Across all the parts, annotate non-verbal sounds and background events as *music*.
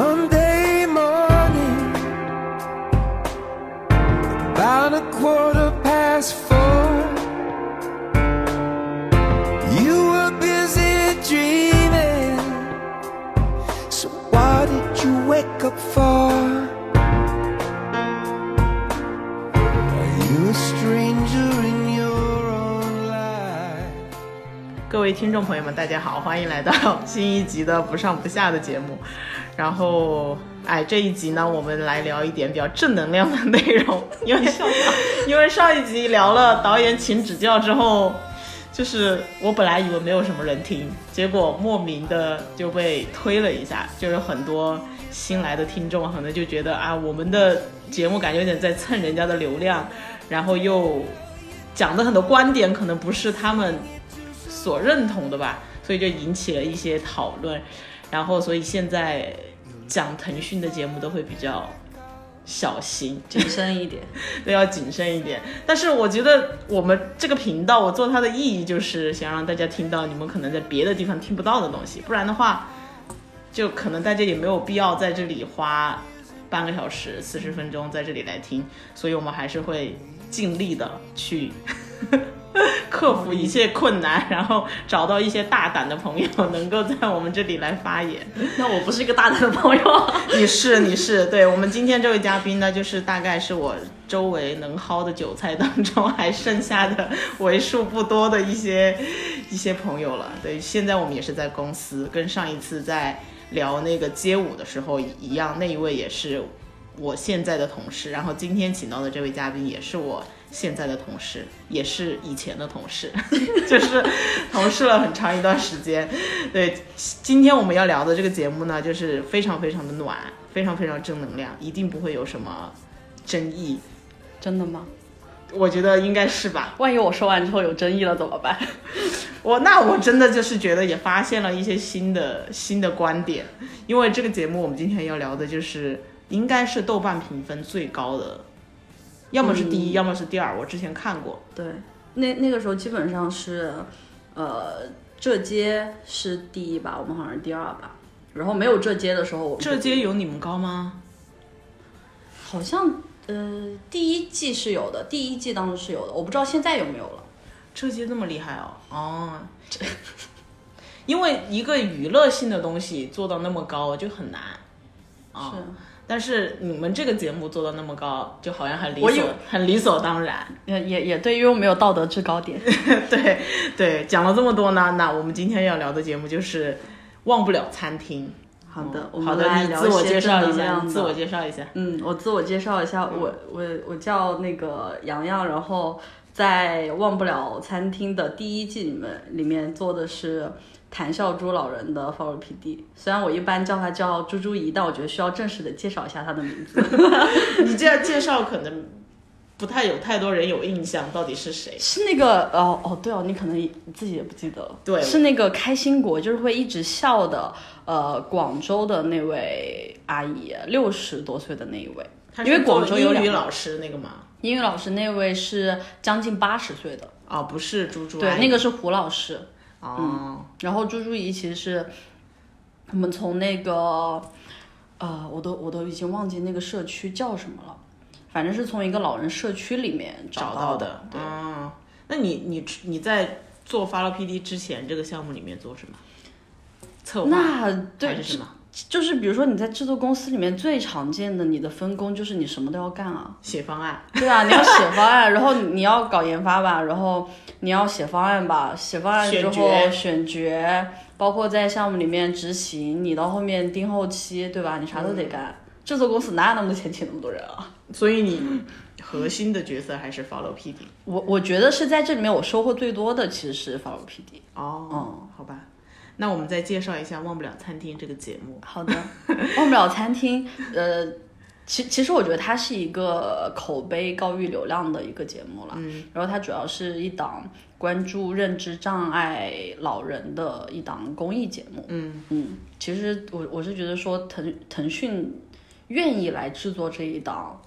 Monday morning, about a quarter past four. You were busy dreaming, so what did you wake up for? Are you a stranger in your own life? 各位听众朋友们，大家好，欢迎来到新一集的不上不下的节目。然后，哎，这一集呢，我们来聊一点比较正能量的内容，因为因为上一集聊了导演请指教之后，就是我本来以为没有什么人听，结果莫名的就被推了一下，就是很多新来的听众可能就觉得啊，我们的节目感觉有点在蹭人家的流量，然后又讲的很多观点可能不是他们所认同的吧，所以就引起了一些讨论，然后所以现在讲腾讯的节目都会比较小心，谨慎一点。*laughs* 都要谨慎一点。但是我觉得我们这个频道，我做它的意义就是想让大家听到你们可能在别的地方听不到的东西，不然的话，就可能大家也没有必要在这里花半个小时、四十分钟在这里来听，所以我们还是会尽力的去。*laughs* 克服一切困难，然后找到一些大胆的朋友，能够在我们这里来发言。*laughs* 那我不是一个大胆的朋友。*laughs* 你是你是，对我们今天这位嘉宾呢，就是大概是我周围能薅的韭菜当中还剩下的为数不多的一些一些朋友了。对，现在我们也是在公司，跟上一次在聊那个街舞的时候一样，那一位也是我现在的同事，然后今天请到的这位嘉宾也是我。现在的同事也是以前的同事，*laughs* 就是同事了很长一段时间。对，今天我们要聊的这个节目呢，就是非常非常的暖，非常非常正能量，一定不会有什么争议。真的吗？我觉得应该是吧。万一我说完之后有争议了怎么办？*laughs* 我那我真的就是觉得也发现了一些新的新的观点，因为这个节目我们今天要聊的就是应该是豆瓣评分最高的。要么是第一，要么是第二。我之前看过。对，那那个时候基本上是，呃，这街是第一吧，我们好像是第二吧。然后没有这街的时候，这街有你们高吗？好像呃，第一季是有的，第一季当时是有的，我不知道现在有没有了。这街这么厉害哦？哦，因为一个娱乐性的东西做到那么高就很难。是。但是你们这个节目做到那么高，就好像很理所很理所当然。也也也对，因为我没有道德制高点。*laughs* 对对，讲了这么多呢，那我们今天要聊的节目就是《忘不了餐厅》。好的，好的，你自我介绍一下，自我介绍一下。嗯，我自我介绍一下，我我我叫那个洋洋，然后在《忘不了餐厅》的第一季里面里面做的是。谭笑珠老人的 follow PD，虽然我一般叫他叫猪猪姨，但我觉得需要正式的介绍一下他的名字。*laughs* 你这样介绍可能不太有太多人有印象，到底是谁？是那个哦哦对哦，你可能自己也不记得了。对，是那个开心果，就是会一直笑的，呃，广州的那位阿姨，六十多岁的那一位。因为广州有英语老师那个吗？英语老师那位是将近八十岁的。哦，不是猪猪。对，那个是胡老师。哦，然后朱朱怡其实是我们从那个呃，我都我都已经忘记那个社区叫什么了，反正是从一个老人社区里面找到的。对，那你你你在做发了 PD 之前，这个项目里面做什么？策划还是什么？就是比如说你在制作公司里面最常见的，你的分工就是你什么都要干啊，写方案。对啊，你要写方案，然后你要搞研发吧，然后你要写方案吧，写方案之后选角，包括在项目里面执行，你到后面盯后期，对吧？你啥都得干。制作公司哪有那么多钱请那么多人啊？*laughs* 所以你核心的角色还是 follow PD。我我觉得是在这里面我收获最多的其实是 follow PD。哦，嗯，好吧。那我们再介绍一下《忘不了餐厅》这个节目。好的，《忘不了餐厅》呃，其其实我觉得它是一个口碑高于流量的一个节目了。嗯，然后它主要是一档关注认知障碍老人的一档公益节目。嗯嗯，其实我我是觉得说腾腾讯愿意来制作这一档。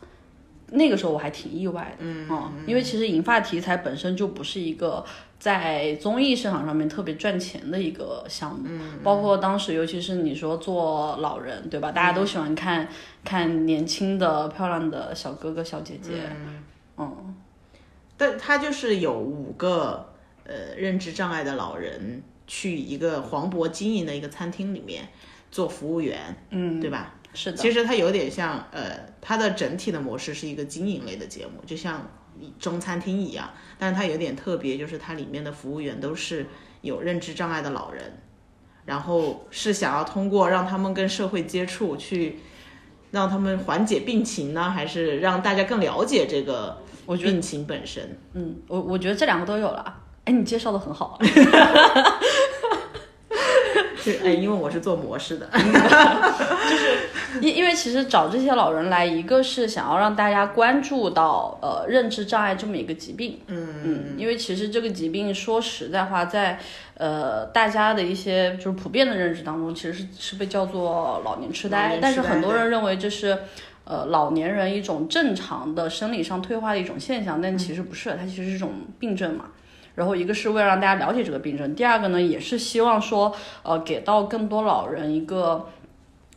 那个时候我还挺意外的，嗯因为其实银发题材本身就不是一个在综艺市场上面特别赚钱的一个项目，嗯，包括当时尤其是你说做老人，对吧？大家都喜欢看、看年轻的漂亮的小哥哥小姐姐，嗯。但他就是有五个呃认知障碍的老人去一个黄渤经营的一个餐厅里面做服务员，嗯，对吧？是的，其实它有点像，呃，它的整体的模式是一个经营类的节目，就像中餐厅一样，但是它有点特别，就是它里面的服务员都是有认知障碍的老人，然后是想要通过让他们跟社会接触，去让他们缓解病情呢，还是让大家更了解这个病情本身？嗯，我我觉得这两个都有了。哎，你介绍的很好，*laughs* 就哎，因为我是做模式的，就是因因为其实找这些老人来，一个是想要让大家关注到呃认知障碍这么一个疾病，嗯嗯，因为其实这个疾病说实在话，在呃大家的一些就是普遍的认知当中，其实是是被叫做老年痴呆，老年痴呆但是很多人认为这是。呃，老年人一种正常的生理上退化的一种现象，但其实不是，它其实是一种病症嘛。然后一个是为了让大家了解这个病症，第二个呢，也是希望说，呃，给到更多老人一个，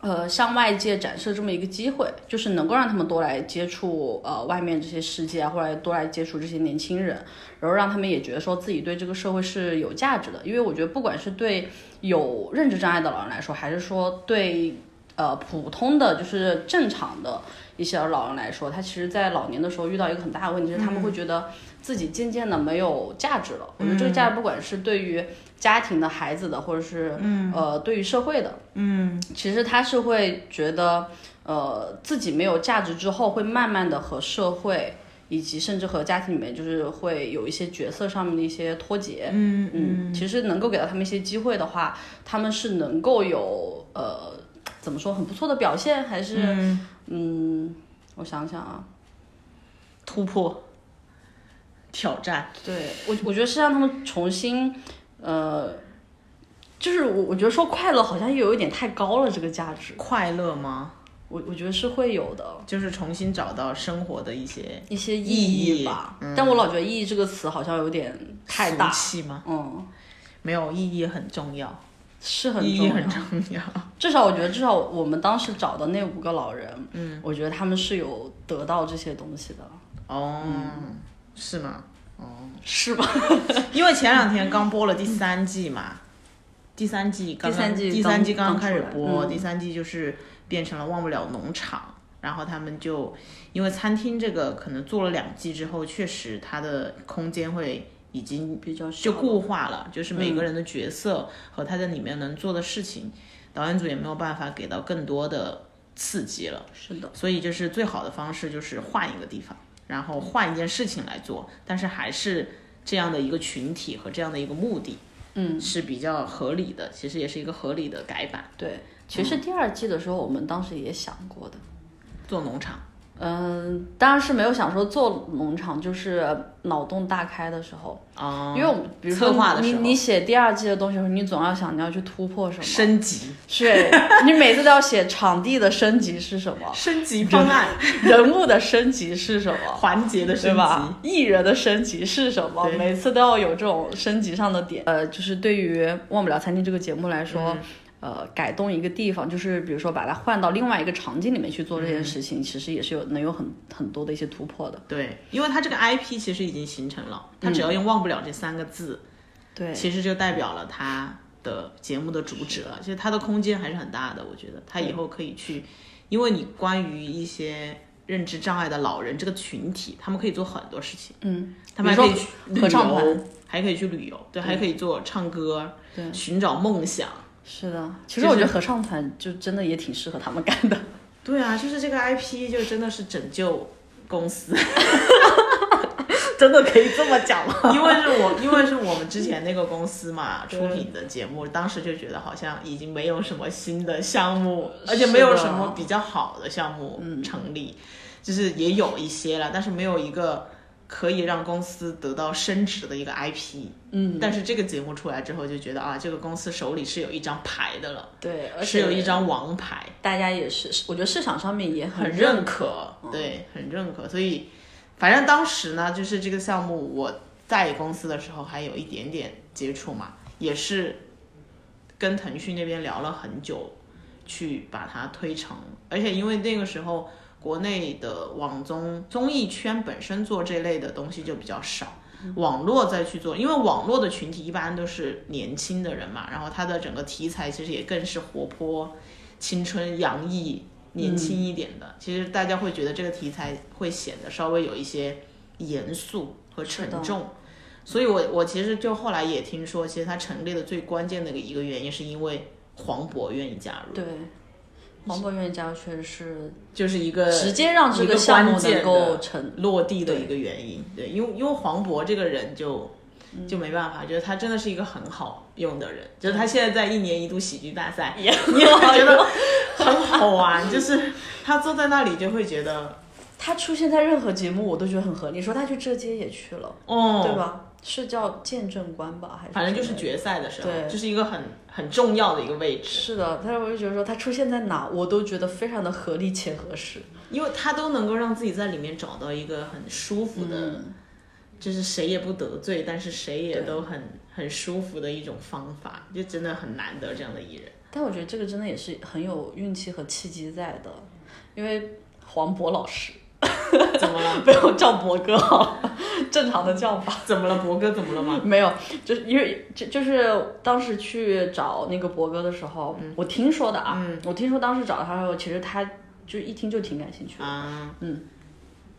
呃，向外界展示这么一个机会，就是能够让他们多来接触呃外面这些世界啊，或者多来接触这些年轻人，然后让他们也觉得说自己对这个社会是有价值的。因为我觉得不管是对有认知障碍的老人来说，还是说对呃普通的就是正常的一些老人来说，他其实在老年的时候遇到一个很大的问题，是他们会觉得自己渐渐的没有价值了。我觉得这个价值不管是对于家庭的孩子的，或者是呃对于社会的，嗯其实他是会觉得，呃，自己没有价值之后，会慢慢的和社会以及甚至和家庭里面，就是会有一些角色上面的一些脱节。嗯嗯，其实能够给到他们一些机会的话，他们是能够有呃怎么说很不错的表现，还是嗯我想想啊，突破挑战，对我我觉得是让他们重新呃。就是我，我觉得说快乐好像又有一点太高了，这个价值，快乐吗？我我觉得是会有的。就是重新找到生活的一些一些意义意吧。但我老觉得“意义”这个词好像有点太大。俗气吗？嗯，没有，意义很重要，是很意义很重要。*laughs* 至少我觉得，至少我们当时找的那五个老人，嗯，我觉得他们是有得到这些东西的，哦，是吗？哦 *laughs* 是吧？*laughs* 因为前两天刚播了第三季嘛，第三季刚刚第三季第三季刚刚刚开始播，嗯第三季就是变成了忘不了农场。然后他们就因为餐厅这个可能做了两季之后，确实它的空间会已经比较就固化了，就是每嗯个人的角色和他在里面能做的事情，导演组也没有办法给到更多的刺激了。是的，所以就是最好的方式就是换一个地方，然后换一件事情来做，但是还是这样的一个群体和这样的一个目的，嗯，是比较合理的，其实也是一个合理的改版。对。其实第二季的时候，我们当时也想过的，做农场，嗯，当然是没有想说做农场，就是脑洞大开的时候，哦因为我们比如说你你写第二季的东西的时候，你总要想你要去突破什么，升级，*laughs* 对，你每次都要写场地的升级是什么，升级方案，人 *laughs* 物的升级是什么，环节的升级？艺人的升级是什么？对。每次都要有这种升级上的点。呃，就是对于《忘不了餐厅》这个节目来说。嗯呃，改动一个地方，就是比如说把它换到另外一个场景里面去做这件事情，其实也是有能有很很多的一些突破的。对，因为它这个 IP 其实已经形成了，它只要用“忘不了”这三个字，对，其实就代表了它的节目的主旨了。其实它的空间还是很大的，我觉得它以后可以去，因为你关于一些认知障碍的老人这个群体，他们可以做很多事情。嗯，他们还可以去合唱旅游团，还可以去旅游，对，还可以做唱歌，对寻找梦想。是的。其实我觉得合唱团就真的也挺适合他们干的。对啊，就是这个 IP 就真的是拯救公司，*laughs* 真的可以这么讲吗？因为是我，因为是我们之前那个公司嘛出品的节目，当时就觉得好像已经没有什么新的项目，而且没有什么比较好的项目成立，就是也有一些了，但是没有一个可以让公司得到升值的一个 IP。嗯，但是这个节目出来之后，就觉得啊，这个公司手里是有一张牌的了，对，而是有一张王牌，大家也是，我觉得市场上面也很认认可，对，很认可。所以，反正当时呢，就是这个项目我在公司的时候还有一点点接触嘛，也是跟腾讯那边聊了很久，去把它推成。而且因为那个时候国内的网综综艺圈本身做这类的东西就比较少。网络再去做，因为网络的群体一般都是年轻的人嘛，然后它的整个题材其实也更是活泼、青春洋溢、年轻一点的。其实大家会觉得这个题材会显得稍微有一些严肃和沉重。所以我我其实就后来也听说，其实它成立的最关键的一个原因是因为黄渤愿意加入，对，黄渤愿意加入确实是就是一个直接让这个项目能够成。落地的一个原因。对，因为因为黄渤这个人就就没办法，觉得他真的是一个很好用的人，就是他现在在一年一度喜剧大赛，也你也会觉得很好玩，*laughs* 就是他坐在那里就会觉得他出现在任何节目，我都觉得很合理。你说他去浙街也去了，哦，对？吧？是叫见证官吧？还是反正就是决赛的时候，对就是一个很很重要的一个位置，是的，但是我就觉得说他出现在哪，我都觉得非常的合理且合适。因为他都能够让自己在里面找到一个很舒服的，嗯就是谁也不得罪，但是谁也都很很舒服的一种方法，就真的很难得这样的艺人。但我觉得这个真的也是很有运气和契机在的，因为黄渤老师 *laughs* 怎么了？*laughs* 被我叫博哥 *laughs* 正常的叫法。怎么了？博哥怎么了吗？没有，就是因为就就是当时去找那个博哥的时候，我听说的啊，我听说当时找他的时候，其实他就一听就挺感兴趣的，啊，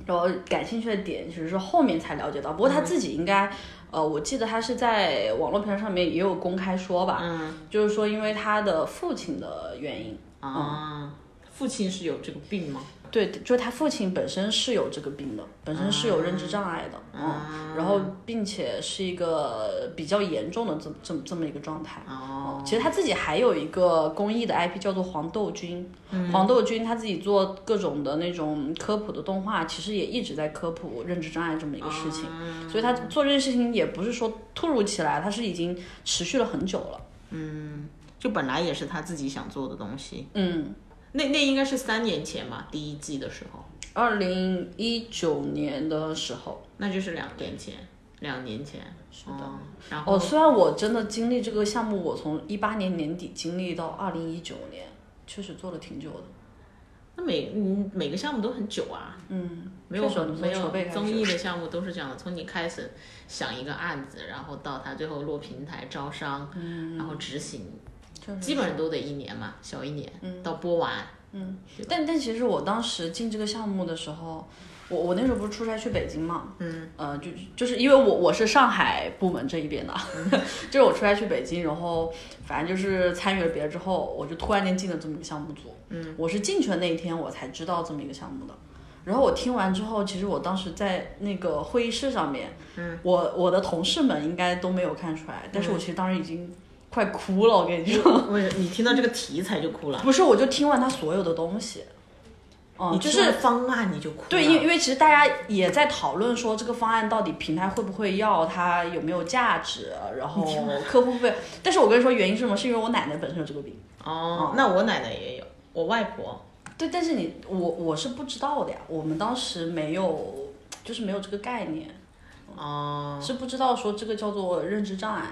然后感兴趣的点其实是后面才了解到，不过他自己应该。呃，我记得他是在网络平台上面也有公开说吧，嗯就是说因为他的父亲的原因，啊，父亲是有这个病吗？对，就是他父亲本身是有这个病的，本身是有认知障碍的，嗯，然后并且是一个比较严重的这这么这么一个状态。哦，其实他自己还有一个公益的 IP 叫做黄豆君，嗯黄豆君他自己做各种的那种科普的动画，其实也一直在科普认知障碍这么一个事情，哦所以他做这件事情也不是说突如其来，他是已经持续了很久了。嗯就本来也是他自己想做的东西。嗯，那那应该是三年前吧，第一季的时候，二零一九年的时候，那就是两年前，两年前。是的。然后哦，虽然我真的经历这个项目，我从一八年年底经历到二零一九年，确实做了挺久的。那每嗯每个项目都很久啊，嗯，没有没有综艺的项目都是这样的，从你开始想一个案子，然后到他最后落平台招商，然后执行，就是基本上都得一年嘛，小一年，到播完。嗯但但其实我当时进这个项目的时候，我我那时候不是出差去北京嘛，嗯，呃，就就是因为我我是上海部门这一边的，*laughs* 就是我出差去北京，然后反正就是参与了别的之后，我就突然间进了这么一个项目组，嗯，我是进去的那一天我才知道这么一个项目的。然后我听完之后，其实我当时在那个会议室上面，嗯，我我的同事们应该都没有看出来，但是我其实当时已经快哭了，我跟你说，为你听到这个题材就哭了，不是，我就听完他所有的东西，哦、你就是方案你就哭了。对，因为因为其实大家也在讨论说这个方案到底平台会不会要，它有没有价值，然后客户会不会？但是我跟你说原因是什么？是因为我奶奶本身有这个病。哦，那我奶奶也有，我外婆。对，但是你我我是不知道的呀，我们当时没有，就是没有这个概念，哦，是不知道说这个叫做认知障碍。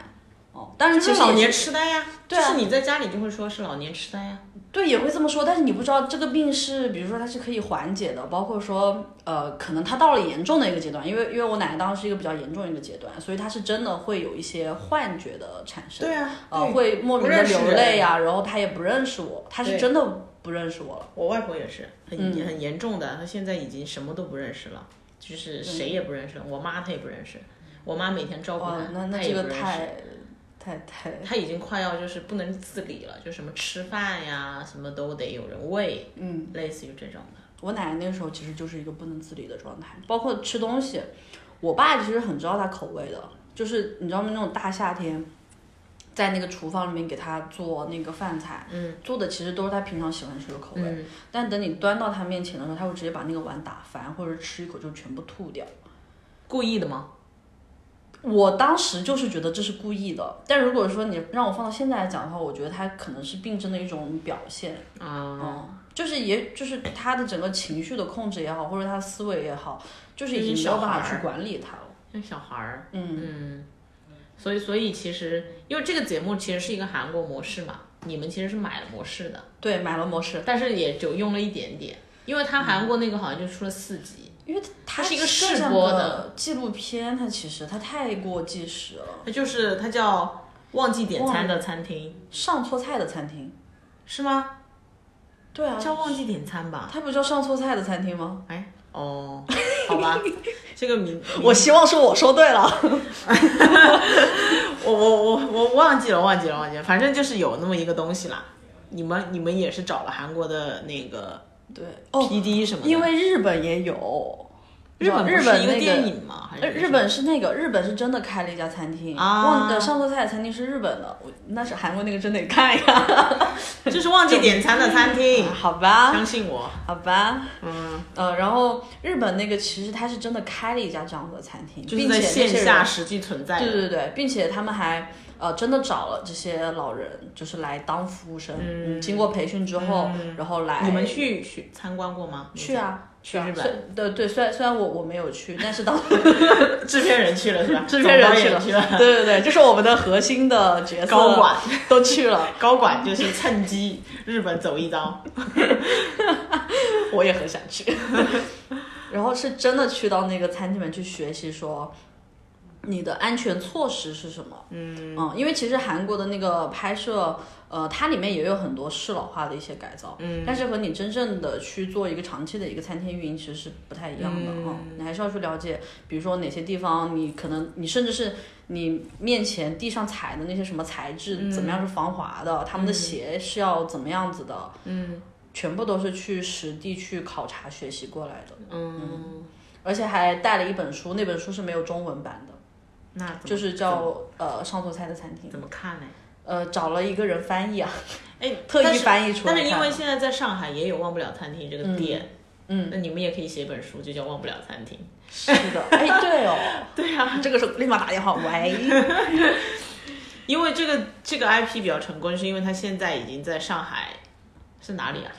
哦，当然就是老年其实也是痴呆呀，对啊就是你在家里就会说是老年痴呆呀。对，也会这么说，但是你不知道这个病是，比如说它是可以缓解的，包括说，呃，可能它到了严重的一个阶段，因为因为我奶奶当时是一个比较严重的一个阶段，所以她是真的会有一些幻觉的产生，对啊，呃，会莫名的流泪呀、然后她也不认识我，她是真的不认识我了，我外婆也是很、嗯很严重的，她现在已经什么都不认识了，就是谁也不认识了。我妈她也不认识，我妈每天照顾哇她，，那那这个。太太太，他已经快要就是不能自理了，就什么吃饭呀，什么都得有人喂，嗯，类似于这种的。我奶奶那个时候其实就是一个不能自理的状态，包括吃东西，我爸其实很知道她口味的，就是你知道吗？那种大夏天，在那个厨房里面给她做那个饭菜，嗯，做的其实都是她平常喜欢吃的口味，嗯，但等你端到她面前的时候，她会直接把那个碗打翻，或者吃一口就全部吐掉。故意的吗？我当时就是觉得这是故意的，但如果说你让我放到现在来讲的话，我觉得他可能是病症的一种表现。啊、嗯，就是也就是他的整个情绪的控制也好，或者他思维也好，就是已经没有办法去管理他了。像小孩儿，嗯，嗯，所以所以其实因为这个节目其实是一个韩国模式嘛，你们其实是买了模式的，对，买了模式，但是也就用了一点点，因为他韩国那个好像就出了四集，因为它是一个试播的纪录片，它其实它太过纪实了。它就是它叫忘记点餐的餐厅，上错菜的餐厅，是吗？对啊，叫忘记点餐吧？它不叫上错菜的餐厅吗？哎，哦，好吧，这个 *laughs* 名我希望是我说对了。*laughs* 我我我我忘记了，忘记了，忘记了，反正就是有那么一个东西啦。你们你们也是找了韩国的那个对，哦，PD 什么的，因为日本也有，日本日不是一个电影吗？还呃，是日本是那个，日本是真的开了一家餐厅，啊上错菜的餐厅是日本的，我那是韩国那个真得看呀。*laughs* 就是忘记点餐的餐厅，*laughs* 好吧，相信我。好吧，嗯，呃，然后日本那个其实他是真的开了一家这样的餐厅，就是在并且线下实际存在的。对对对，并且他们还呃真的找了这些老人，就是来当服务生，嗯，经过培训之后，然后来你们去去参观过吗？去啊。去日本对对，虽然虽然我我没有去，但是当 *laughs* 制片人去了是吧？*laughs* 制片人去了，*laughs* 对对对，就是我们的核心的角色高管都去了，高管就是趁机日本走一遭。我也很想去。然后是真的去到那个餐厅里面去学习，说你的安全措施是什么？嗯。因为其实韩国的那个拍摄，呃，它里面也有很多适老化的一些改造，嗯，但是和你真正的去做一个长期的一个餐厅运营，其实是不太一样的啊、你还是要去了解，比如说哪些地方你可能你甚至是你面前地上踩的那些什么材质、怎么样是防滑的，他们的鞋是要怎么样子的，嗯，全部都是去实地去考察学习过来的，嗯，而且还带了一本书，那本书是没有中文版的，那就是叫呃上错菜的餐厅，怎么看呢？呃找了一个人翻译啊，哎，特意翻译出来但是因为现在在上海也有忘不了餐厅这个店，嗯，那你们也可以写本书，就叫忘不了餐厅。*laughs* 是的，哎对哦，*laughs* 对啊，这个时候立马打电话，喂，*laughs* 因为这个这个 IP 比较成功，是因为它现在已经在上海，是哪里啊？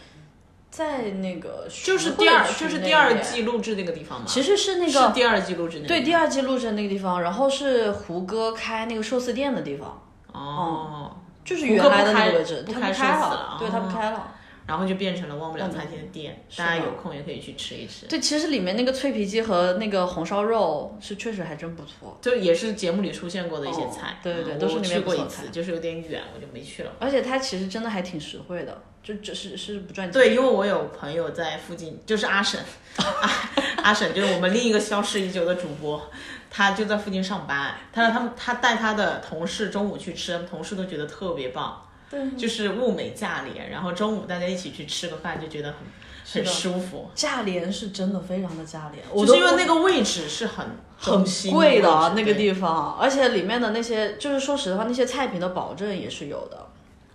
在那个就是第二，就是第二，季录制那个地方吗？其实是那个是第二季录制那个对第二季录制的那个地方，然后是胡歌开那个寿司店的地方，哦，就是原来的那个位置，他不开了对他不哦开了。然后就变成了忘不了餐厅的店，大家有空也可以去吃一吃。对，其实里面那个脆皮鸡和那个红烧肉是确实还真不错，就也是节目里出现过的一些菜，哦对对对嗯都是里面过一次，就是有点远，我就没去了。而且它其实真的还挺实惠的，就只是是不赚钱。对，因为我有朋友在附近，就是阿婶，阿阿婶就是我们另一个消失已久的主播，他就在附近上班。他说他们他带他的同事中午去吃，同事都觉得特别棒，对，就是物美价廉，然后中午大家一起去吃个饭就觉得很很舒服。价廉是真的非常的价廉，我就是因为那个位置是很很贵的那个地方，而且里面的那些，就是说实话，那些菜品的保证也是有的。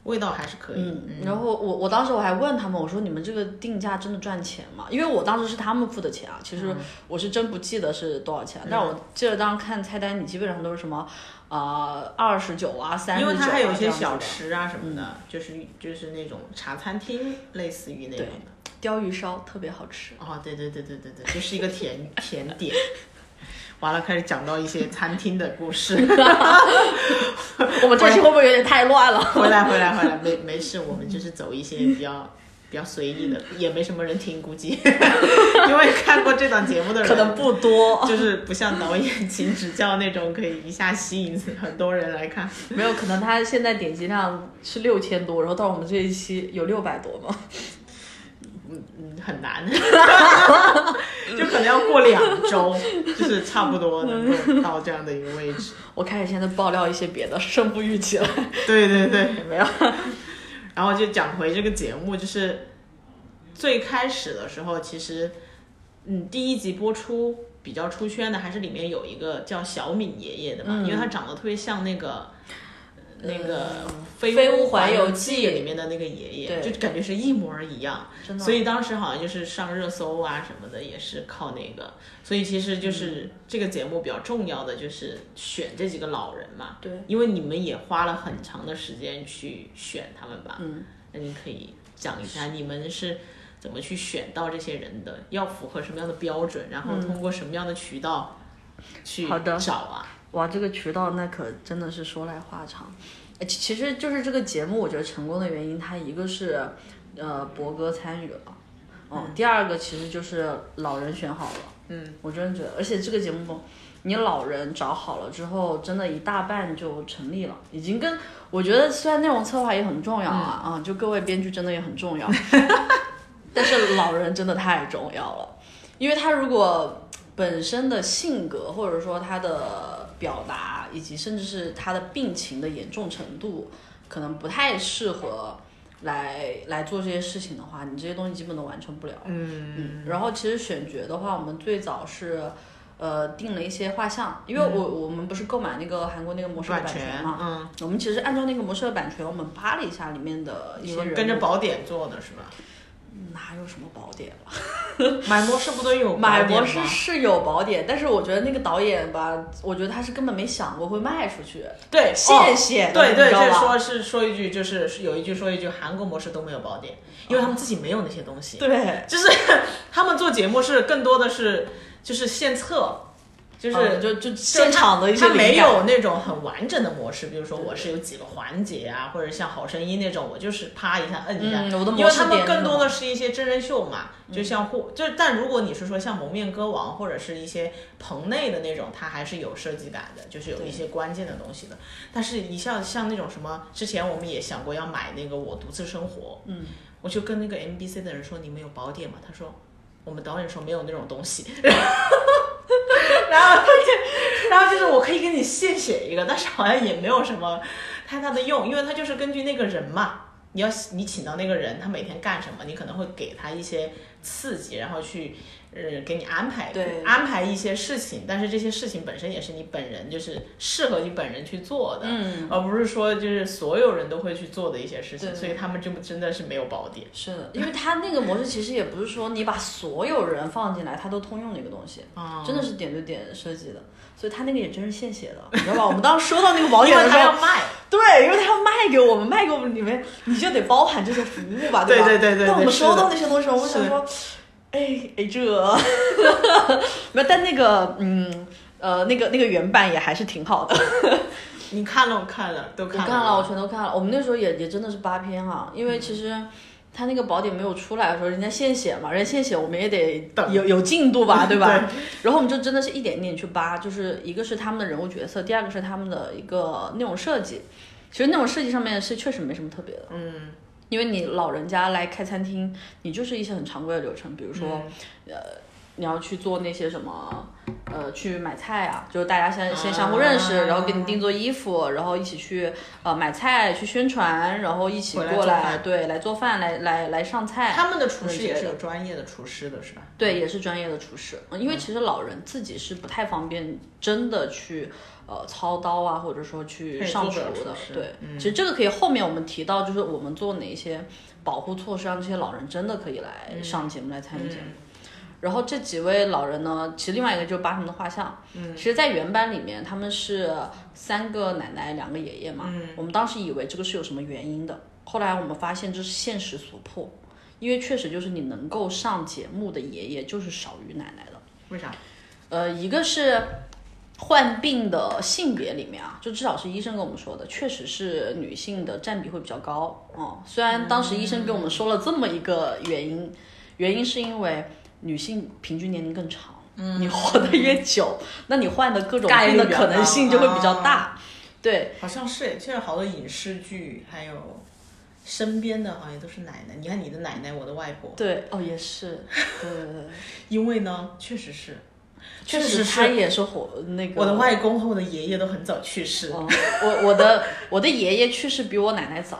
味道还是可以。嗯，然后我我当时我还问他们，我说你们这个定价真的赚钱吗？因为我当时是他们付的钱啊，其嗯实我是真不记得是多少钱，但我记得当时看菜单，你基本上都是什么，呃，二十九啊，三十九啊，因为它还有一些小吃啊什么的，就是就是那种茶餐厅，类似于那种的。鲷鱼烧特别好吃。哦，对对对对对对，就是一个甜 *laughs* 甜点。完了，开始讲到一些餐厅的故事。*laughs* 我们这期会不会有点太乱了？回来回来回来，没没事，我们就是走一些比较比较随意的，也没什么人听，估计，*laughs* 因为看过这档节目的人可能不多，就是不像导演请指教那种可以一下吸引很多人来看。没有可能他现在点击量是六千多，然后到我们这一期有六百多吗？嗯，*laughs* 很难，*laughs* 就可能要过两周，就是差不多能够到这样的一个位置。我开始现在爆料一些别的，胜负欲起来。对对对，没有，然后就讲回这个节目，就是最开始的时候，其实嗯，第一集播出比较出圈的，还是里面有一个叫小敏爷爷的嘛，因为他长得特别像那个那个嗯。飞飞屋环游记》里面的那个爷爷，就感觉是一模儿一样。所以当时好像就是上热搜啊什么的，也是靠那个。所以其实就是嗯。这个节目比较重要的就是选这几个老人嘛，对，因为你们也花了很长的时间去选他们吧。嗯，那你可以讲一下你们是怎么去选到这些人的，要符合什么样的标准，然后通过什么样的渠道去嗯好的。找啊？哇，这个渠道那可真的是说来话长。呃其其实就是这个节目，我觉得成功的原因，它一个是呃博哥参与了，嗯，第二个其实就是老人选好了，嗯，我真的觉得，而且这个节目你老人找好了之后，真的一大半就成立了，已经跟我觉得虽然内容策划也很重要啊，啊，就各位编剧真的也很重要，*laughs* 但是老人真的太重要了，因为他如果本身的性格或者说他的表达，以及甚至是他的病情的严重程度，可能不太适合来来做这些事情的话，你这些东西基本都完成不了。嗯嗯，然后其实选角的话，我们最早是。呃，定了一些画像，因为我、我们不是购买那个韩国那个模式的版版权嘛，嗯，我们其实按照那个模式的版权，我们扒了一下里面的一些人跟着宝典做的是吧？哪有什么宝典了？*laughs* 买模式不都有买模宝典吗？式是有宝典，但是我觉得那个导演吧，我觉得他是根本没想过会卖出去，对，现写的，对对，你知道吧？这说是说一句，就是是有一句说一句，韩国模式都没有宝典，因为他们自己没有那些东西。对，就是 *laughs* 他们做节目是更多的是就是现测，就是、嗯就就现场的一些他没有那种很完整的模式，比如说我是有几个环节啊，或者像好声音那种，我就是啪一下摁一下，嗯我的模式因为他们更多的是一些真人秀嘛，就像或就但如果你是说像蒙面歌王或者是一些棚内的那种，它还是有设计感的，就是有一些关键的东西的。但是一像像那种什么，之前我们也想过要买那个我独自生活，嗯，我就跟那个 MBC 的人说你们有宝典吗？他说我们导演说没有那种东西。然后他就，然后就是我可以给你现写一个，但是好像也没有什么太大的用，因为他就是根据那个人嘛，你要你请到那个人，他每天干什么，你可能会给他一些刺激，然后去呃给你安排对。安排一些事情，但是这些事情本身也是你本人就是适合你本人去做的，嗯，而不是说就是所有人都会去做的一些事情，所以他们就真的是没有宝典。是的，因为他那个模式其实也不是说你把所有人放进来，他都通用的一个东西，啊。真的是点对点设计的，所以他那个也真是现写的，你知道吧？我们当时收到那个宝因为典的时候，他要卖，对，因为他要卖给我们，卖给我们里面你就得包含这些服务吧，吧？对对对对当我们收到那些东西我想说，哎哎这，*laughs* 没有，但那个嗯呃那个那个原版也还是挺好的。*laughs* 你看了我看了都我看看了，我全都看了。我们那时候也也真的是八篇啊，因为其实他那个宝典没有出来的时候，人家现写嘛，人家现写我们也得等有有进度吧，*laughs* 对吧？对然后我们就真的是一点一点去扒，就是一个是他们的人物角色，第二个是他们的一个内容设计。其实内容设计上面是确实没什么特别的，嗯，因为你老人家来开餐厅，你就是一些很常规的流程，比如说，嗯。呃，你要去做那些什么，呃，去买菜啊，就是大家先先相互认识，啊然后给你定做衣服，然后一起去呃买菜，去宣传，然后一起过来，对，来做饭，来来来上菜。他们的厨师也是有专业的厨师的，是吧？对，也是专业的厨师，嗯因为其实老人自己是不太方便真的去呃操刀啊，或者说去上厨的对，嗯其实这个可以后面我们提到，就是我们做哪一些保护措施，让这些老人真的可以来上节目、来参与节目。然后这几位老人呢，其实另外一个就是八他们的画像。嗯，其实，在原版里面他们是三个奶奶，两个爷爷嘛。嗯，我们当时以为这个是有什么原因的，后来我们发现这是现实所迫，因为确实就是你能够上节目的爷爷就是少于奶奶的。为啥？呃，一个是患病的性别里面啊，就至少是医生跟我们说的，确实是女性的占比会比较高。哦、虽然当时医生跟我们说了这么一个原因，原因是因为女性平均年龄更长，嗯，你活得越久，*laughs* 那你患的各种病的可能性就会比较高大。对，好像是，现在好多影视剧还有身边的好像都是奶奶。你看你的奶奶，我的外婆，对，哦，也是，对对对，*laughs* 因为呢，确实是，确实实他也是活那个我的外公和我的爷爷都很早去世。哦，*laughs* 我我的我的爷爷去世比我奶奶早，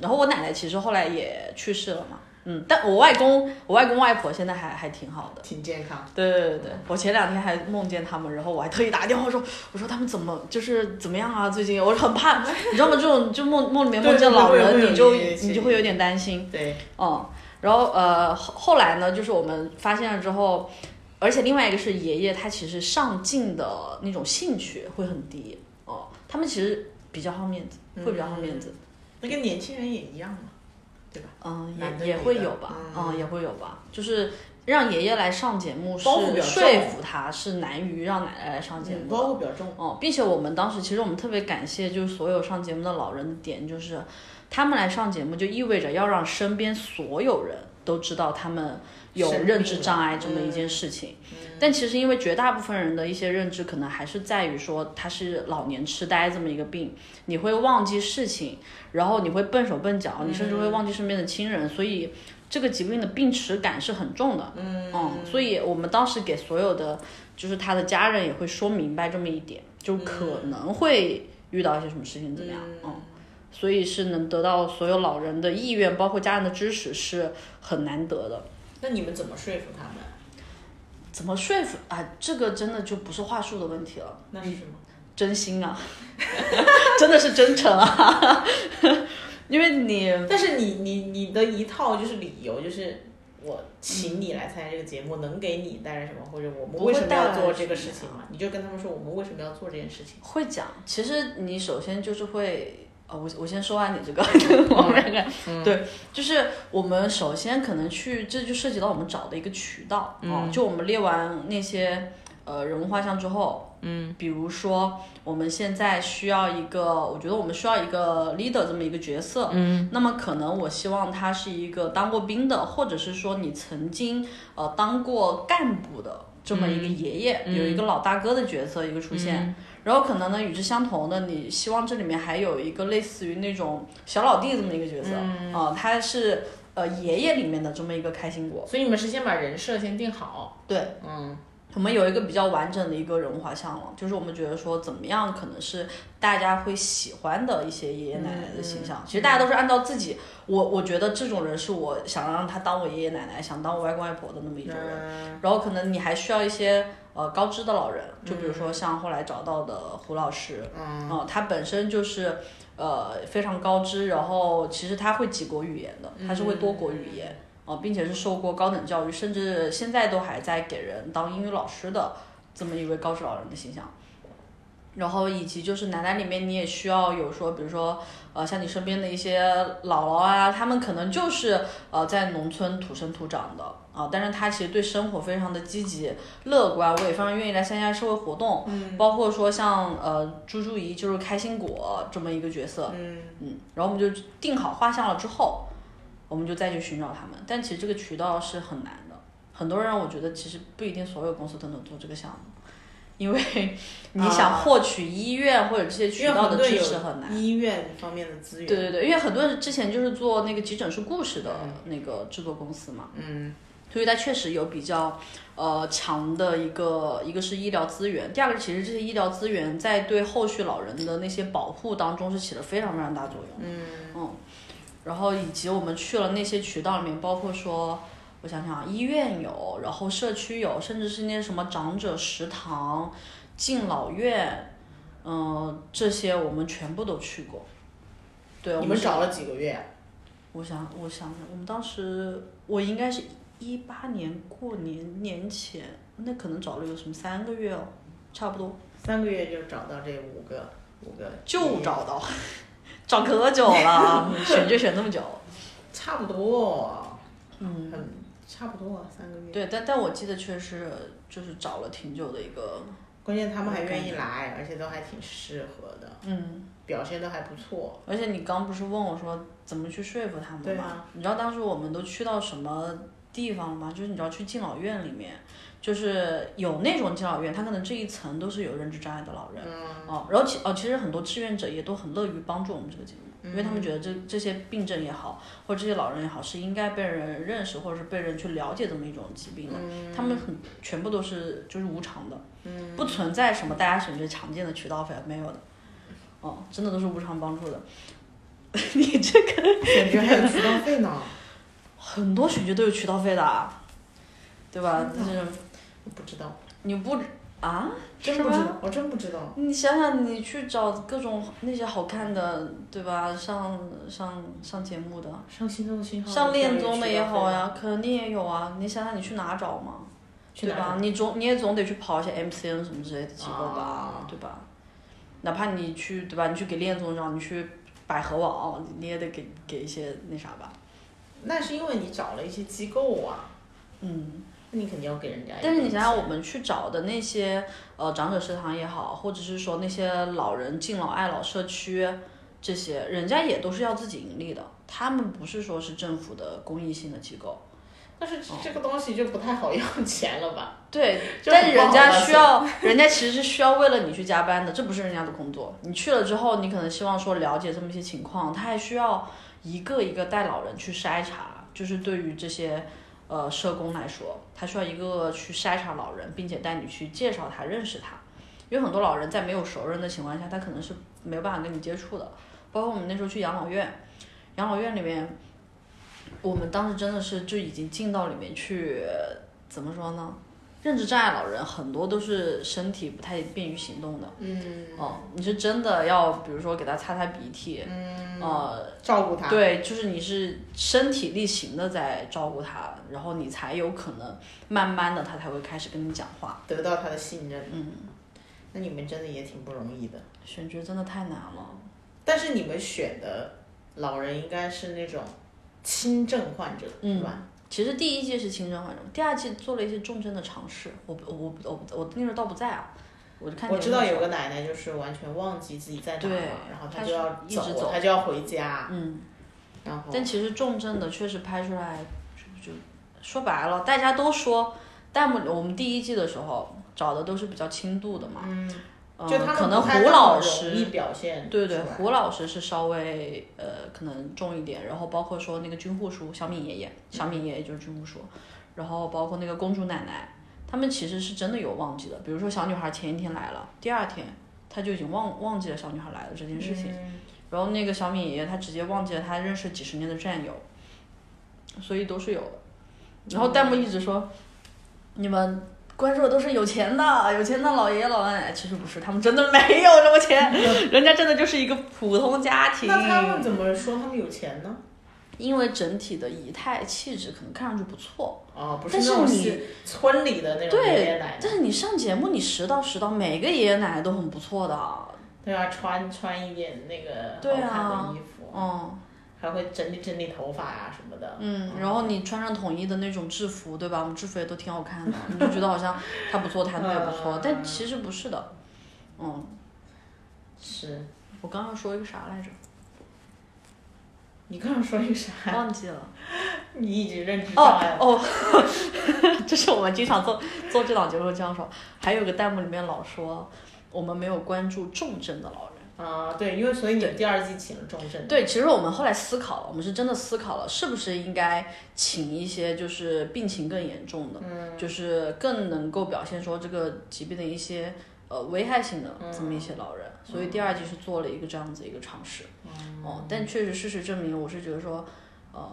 然后我奶奶其实后来也去世了嘛。嗯，但我外公我外公外婆现在还还挺好的。挺健康。对对对对，我前两天还梦见他们，然后我还特意打电话说，我说他们怎么就是怎么样啊？最近我很怕，你知道吗？这种就梦梦里面梦见老人，你就你就会有点担心。对，嗯，然后呃后后来呢，就是我们发现了之后，而且另外一个是爷爷他其实上进的那种兴趣会很低哦，他们其实比较好面子，会比较好面子。那跟年轻人也一样嘛，对吧？嗯，也也会有吧，嗯嗯，也会有吧，就是让爷爷来上节目是说服他是难于让奶奶来上节嗯，目的。包袱比较重。哦，并且我们当时其实我们特别感谢，就是所有上节目的老人的点，就是他们来上节目，就意味着要让身边所有人都知道他们有认知障碍这么一件事情。但其实因为绝大部分人的一些认知，可能还是在于说他是老年痴呆这么一个病，你会忘记事情，然后你会笨手笨脚，你甚至会忘记身边的亲人，所以。这个疾病的病耻感是很重的，嗯所以我们当时给所有的就是他的家人也会说明白这么一点，就可能会遇到一些什么事情怎么样，嗯，所以是能得到所有老人的意愿，包括家人的支持是很难得的。那你们怎么说服他们？怎么说服啊？这个真的就不是话术的问题了，那是什么？真心啊，*laughs* 真的是真诚啊，*laughs* 因为你 *laughs* 但是你你你的一套就是理由，就是我请你来参加这个节目，能给你带来什么，或者我们为什么要做这个事情嘛？你就跟他们说我们为什么要做这件事情。会讲，其实你首先就是会，呃，我我先说完你这个，*laughs* 我们两个，对，就是我们首先可能去，这就涉及到我们找的一个渠道，嗯、就我们列完那些呃人物画像之后，嗯，比如说我们现在需要一个，我觉得我们需要一个 leader 这么一个角色，嗯，那么可能我希望他是一个当过兵的，或者是说你曾经呃当过干部的这么一个爷爷，有一个老大哥的角色一个出现。然后可能呢，与之相同的，你希望这里面还有一个类似于那种小老弟这么一个角色，啊、他是呃爷爷里面的这么一个开心果。所以你们是先把人设先定好。对，嗯，我们有一个比较完整的一个人物画像了，就是我们觉得说怎么样可能是大家会喜欢的一些爷爷奶奶的形象。其实大家都是按照自己，我我觉得这种人是我想让他当我爷爷奶奶，想当我外公外婆的那么一种人。嗯然后可能你还需要一些呃高知的老人，就比如说像后来找到的胡老师，嗯、他本身就是呃非常高知，然后其实他会几国语言的，他是会多国语言，呃，并且是受过高等教育，甚至现在都还在给人当英语老师的这么一位高知老人的形象。然后以及就是奶奶里面，你也需要有说，比如说，呃，像你身边的一些姥姥啊，他们可能就是呃在农村土生土长的啊、但是他其实对生活非常的积极乐观，我也非常愿意来参加社会活动，嗯，包括说像呃猪猪姨就是开心果这么一个角色，嗯嗯，然后我们就定好画像了之后，我们就再去寻找他们，但其实这个渠道是很难的，很多人我觉得其实不一定所有公司都能做这个项目。因为 *laughs* 你想获取医院或者这些渠道的支持很难，医院方面的资源。对对对，因为很多人之前就是做那个急诊室故事的那个制作公司嘛，嗯所以它确实有比较呃强的一个，一个是医疗资源，第二个其实这些医疗资源在对后续老人的那些保护当中是起了非常非常大作用。嗯嗯，然后以及我们去了那些渠道里面，包括说，我想想啊，医院有，然后社区有，甚至是那些什么长者食堂、敬老院，嗯、这些我们全部都去过。对，你们找了几个月？我想，我想想，我们当时我应该是一八年过年年前，那可能找了有什么三个月哦，差不多三个月就找到这五个五个，就找到，*laughs* 找可久了，*laughs* 选就选那么久。差不多，嗯，很差不多三个月。对，但但我记得确实就是找了挺久的一个，关键他们还愿意来，而且都还挺适合的，嗯，表现都还不错。而且你刚不是问我说怎么去说服他们吗？你知道当时我们都去到什么地方了吗？就是你知道去敬老院里面，就是有那种敬老院，他可能这一层都是有认知障碍的老人，嗯哦，然后其哦其实很多志愿者也都很乐于帮助我们这个节目。因为他嗯们觉得这这些病症也好，或者这些老人也好，是应该被人认识或者是被人去了解这么一种疾病的。嗯他们很全部都是就是无偿的，不存在什么大家选择常见的渠道费，没有的。哦，真的都是无偿帮助的。*laughs* 你这个感觉还有渠道费呢。很多选举都有渠道费的啊，对吧？但是我不知道，你不啊？真不知道，我真不知道。你想想，你去找各种那些好看的，对吧？上上上节目的，上心动的信号，上恋综的也好呀，肯定也有啊。你想想，你去哪找嘛？对吧？你总你也总得去跑一些 MCN 什么之类的机构吧，啊对吧？哪怕你去对吧？你去给恋综找，你去百合网，你也得给给一些那啥吧。那是因为你找了一些机构啊，嗯，那你肯定要给人家。但是你想想，我，们去找的那些呃长者食堂也好，或者是说那些老人敬老爱老社区这些，人家也都是要自己盈利的，他们不是说是政府的公益性的机构。但是这个东西就不太好要钱了吧？*laughs* 对，但是人家需要，*laughs* 人家其实是需要为了你去加班的，这不是人家的工作。你去了之后，你可能希望说了解这么一些情况，他还需要一个一个带老人去筛查，就是对于这些呃社工来说，他需要一个个去筛查老人，并且带你去介绍他、认识他。因为很多老人在没有熟人的情况下，他可能是没有办法跟你接触的。包括我们那时候去养老院，养老院里面，我们当时真的是就已经进到里面去，怎么说呢？认知障碍老人很多都是身体不太便于行动的，嗯，哦，你是真的要，比如说给他擦擦鼻涕，嗯，呃，照顾他。，对，就是你是身体力行的在照顾他，然后你才有可能慢慢的他才会开始跟你讲话。得到他的信任。嗯，那你们真的也挺不容易的。选角真的太难了。但是你们选的老人应该是那种轻症患者，嗯是吧？其实第一季是轻症患者，第二季做了一些重症的尝试。我不我我我我那时候倒不在啊，我就看我知道有个奶奶就是完全忘记自己在哪了，然后她她就要一直走她就要回家，嗯。然后但其实重症的确实拍出来，就就说白了，大家都说弹幕我们第一季的时候找的都是比较轻度的嘛，嗯，嗯，就他可能胡老师，表现对对，胡老师是稍微呃可能重一点，然后包括说那个军户叔小敏爷爷，小敏爷爷就是军户叔，然后包括那个公主奶奶，他们其实是真的有忘记的，比如说小女孩前一天来了，第二天他就已经忘忘记了小女孩来了这件事情。嗯然后那个小敏爷爷他直接忘记了他认识几十年的战友，所以都是有的。然后弹幕一直说，你们关注的都是有钱的，有钱的老爷爷老奶奶，其实不是，他们真的没有什么钱，人家真的就是一个普通家庭。那他们怎么说他们有钱呢？因为整体的仪态气质可能看上去不错，哦，不是但是你那种是村里的那种爷爷奶奶，但是你上节目，你拾到拾到，每个爷爷奶奶都很不错的，对啊，穿穿一点那个好看啊的衣服，嗯。还会整理整理头发呀、什么的。嗯，然后你穿上统一的那种制服，对吧？我们制服也都挺好看的，*laughs* 你就觉得好像他不错，态度也不错，但其实不是的。嗯，是我刚刚说一个啥来着？你刚刚说一个啥？忘记了。*laughs* 你一直认知障哦碍。哦，*laughs* 这是我们经常做做这档节目这样说。还有个弹幕里面老说我们没有关注重症的老人。啊，对，因为所以你们第二季请了重症。对，其实我们后来思考了，我们是真的思考了，是不是应该请一些就是病情更严重的，嗯，就是更能够表现说这个疾病的一些呃危害性的这么一些老人，所以第二季是做了一个这样子一个尝试。哦，但确实事实证明，我是觉得说，呃，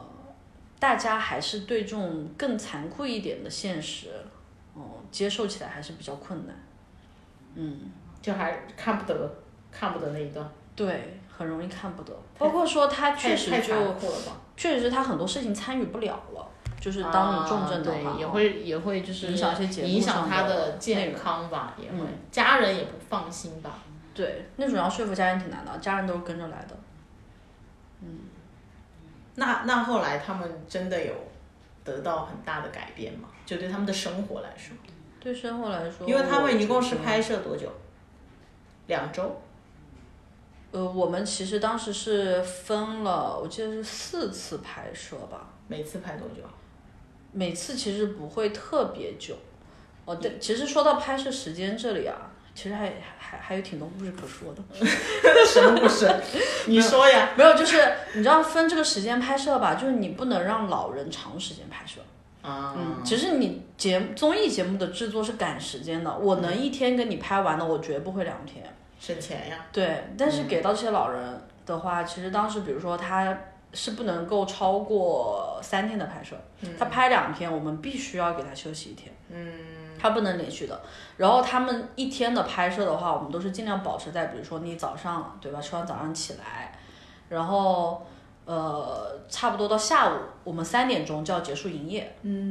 大家还是对这种更残酷一点的现实，哦、接受起来还是比较困难。嗯，就还看不得，看不得那一段，对，很容易看不得。包括说他确实太了吧？确实是他很多事情参与不了了，就是当你重症的话，也哦会也会就是影响一些节目影响他的的健康吧，也会嗯家人也不放心吧。对那种要说服家人挺难的，家人都是跟着来的。嗯那那后来他们真的有得到很大的改变吗？就对他们的生活来说，对生活来说，因为他们一共是拍摄多久？两周。呃，我们其实当时是分了，我记得是四次拍摄吧，每次拍多久？每次其实不会特别久。哦，对，其实说到拍摄时间这里啊，其实还还还有挺多故事可说的。*laughs* 什么故事？*laughs* 你说呀。没有，就是你知道分这个时间拍摄吧，就是你不能让老人长时间拍摄。啊、嗯，其实你节综艺节目的制作是赶时间的，我能一天跟你拍完的，我绝不会两天。省钱呀。对，但是给到这些老人的话，其实当时比如说他是不能够超过三天的拍摄，他拍两天，我们必须要给他休息一天。嗯，他不能连续的。然后他们一天的拍摄的话，我们都是尽量保持在，比如说你早上对吧，吃完早上起来，然后呃差不多到下午，我们三点钟就要结束营业。嗯。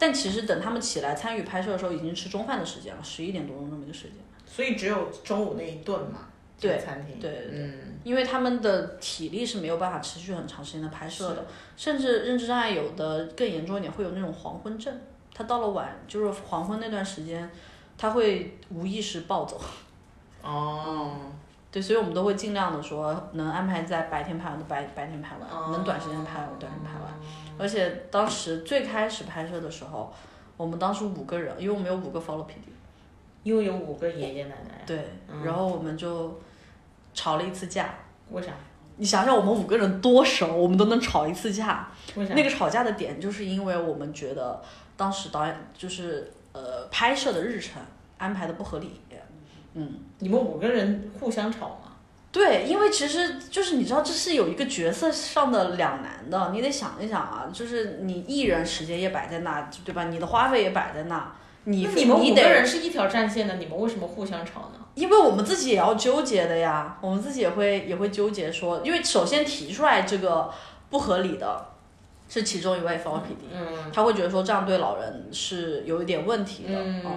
但其实等他们起来参与拍摄的时候，已经吃中饭的时间了，十一点多钟那么一个时间。所以只有中午那一顿嘛，对餐厅，对对对，嗯因为他们的体力是没有办法持续很长时间的拍摄的，甚至认知障碍有的更严重一点，会有那种黄昏症。他到了晚就是黄昏那段时间，他会无意识暴走。哦，对，所以我们都会尽量的说，能安排在白天拍完的白白天拍完，哦能短时间拍完短时间拍完。而且当时最开始拍摄的时候，我们当时五个人，因为我们有五个 follow PD，因为有五个爷爷奶奶，对，然后我们就吵了一次架。为啥？你想想，我们五个人多熟，我们都能吵一次架。为啥？那个吵架的点，就是因为我们觉得当时导演就是呃拍摄的日程安排的不合理。嗯，你们五个人互相吵吗？对，因为其实就是你知道，这是有一个角色上的两难的，你得想一想啊，就是你艺人时间也摆在那，对吧？你的花费也摆在那，你那你们五个人是一条战线的，你们为什么互相吵呢？因为我们自己也要纠结的呀，我们自己也会也会纠结说，因为首先提出来这个不合理的，是其中一位 follow PD，嗯，他会觉得说这样对老人是有一点问题的，嗯哦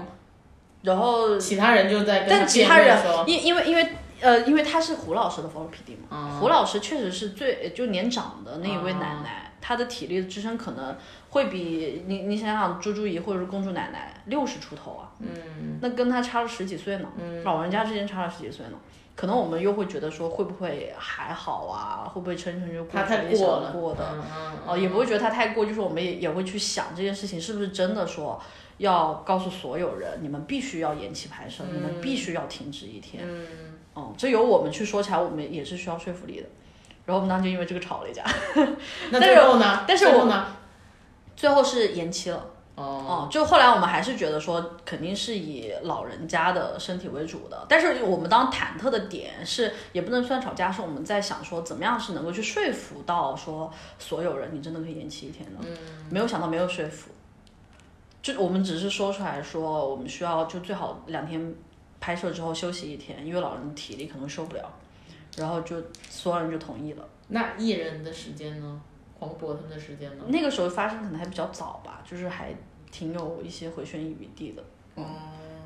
然后其他人就在跟但其他人因因为因为呃，因为他是胡老师的 follow PD 嘛，嗯胡老师确实是最就年长的那一位哦奶奶，她的体力的支撑可能会比你你想想猪猪姨或者是公主奶奶六十出头啊，嗯，那跟她差了十几岁呢，老人家之间差了十几岁呢。可能我们又会觉得说会不会还好啊？会不会撑撑就过他太去也想过了，过的？嗯嗯哦，也不会觉得他太过，就是我们也也会去想这件事情是不是真的说要告诉所有人，你们必须要延期拍摄，你们必须要停止一天。嗯，哦，这由我们去说起来，我们也是需要说服力的。然后我们当时就因为这个吵了一架，*laughs* 那但是最后呢？但是我最后呢？最后是延期了。哦，哦，就后来我们还是觉得说，肯定是以老人家的身体为主的。但是我们当忐忑的点是，也不能算吵架，是我们在想说，怎么样是能够去说服到说所有人，你真的可以延期一天的。嗯，没有想到没有说服，就我们只是说出来说，我们需要就最好两天拍摄之后休息一天，因为老人体力可能受不了。然后就所有人就同意了。那艺人的时间呢？黄渤他们的时间呢？那个时候发生可能还比较早吧，就是还挺有一些回旋余地的。哦，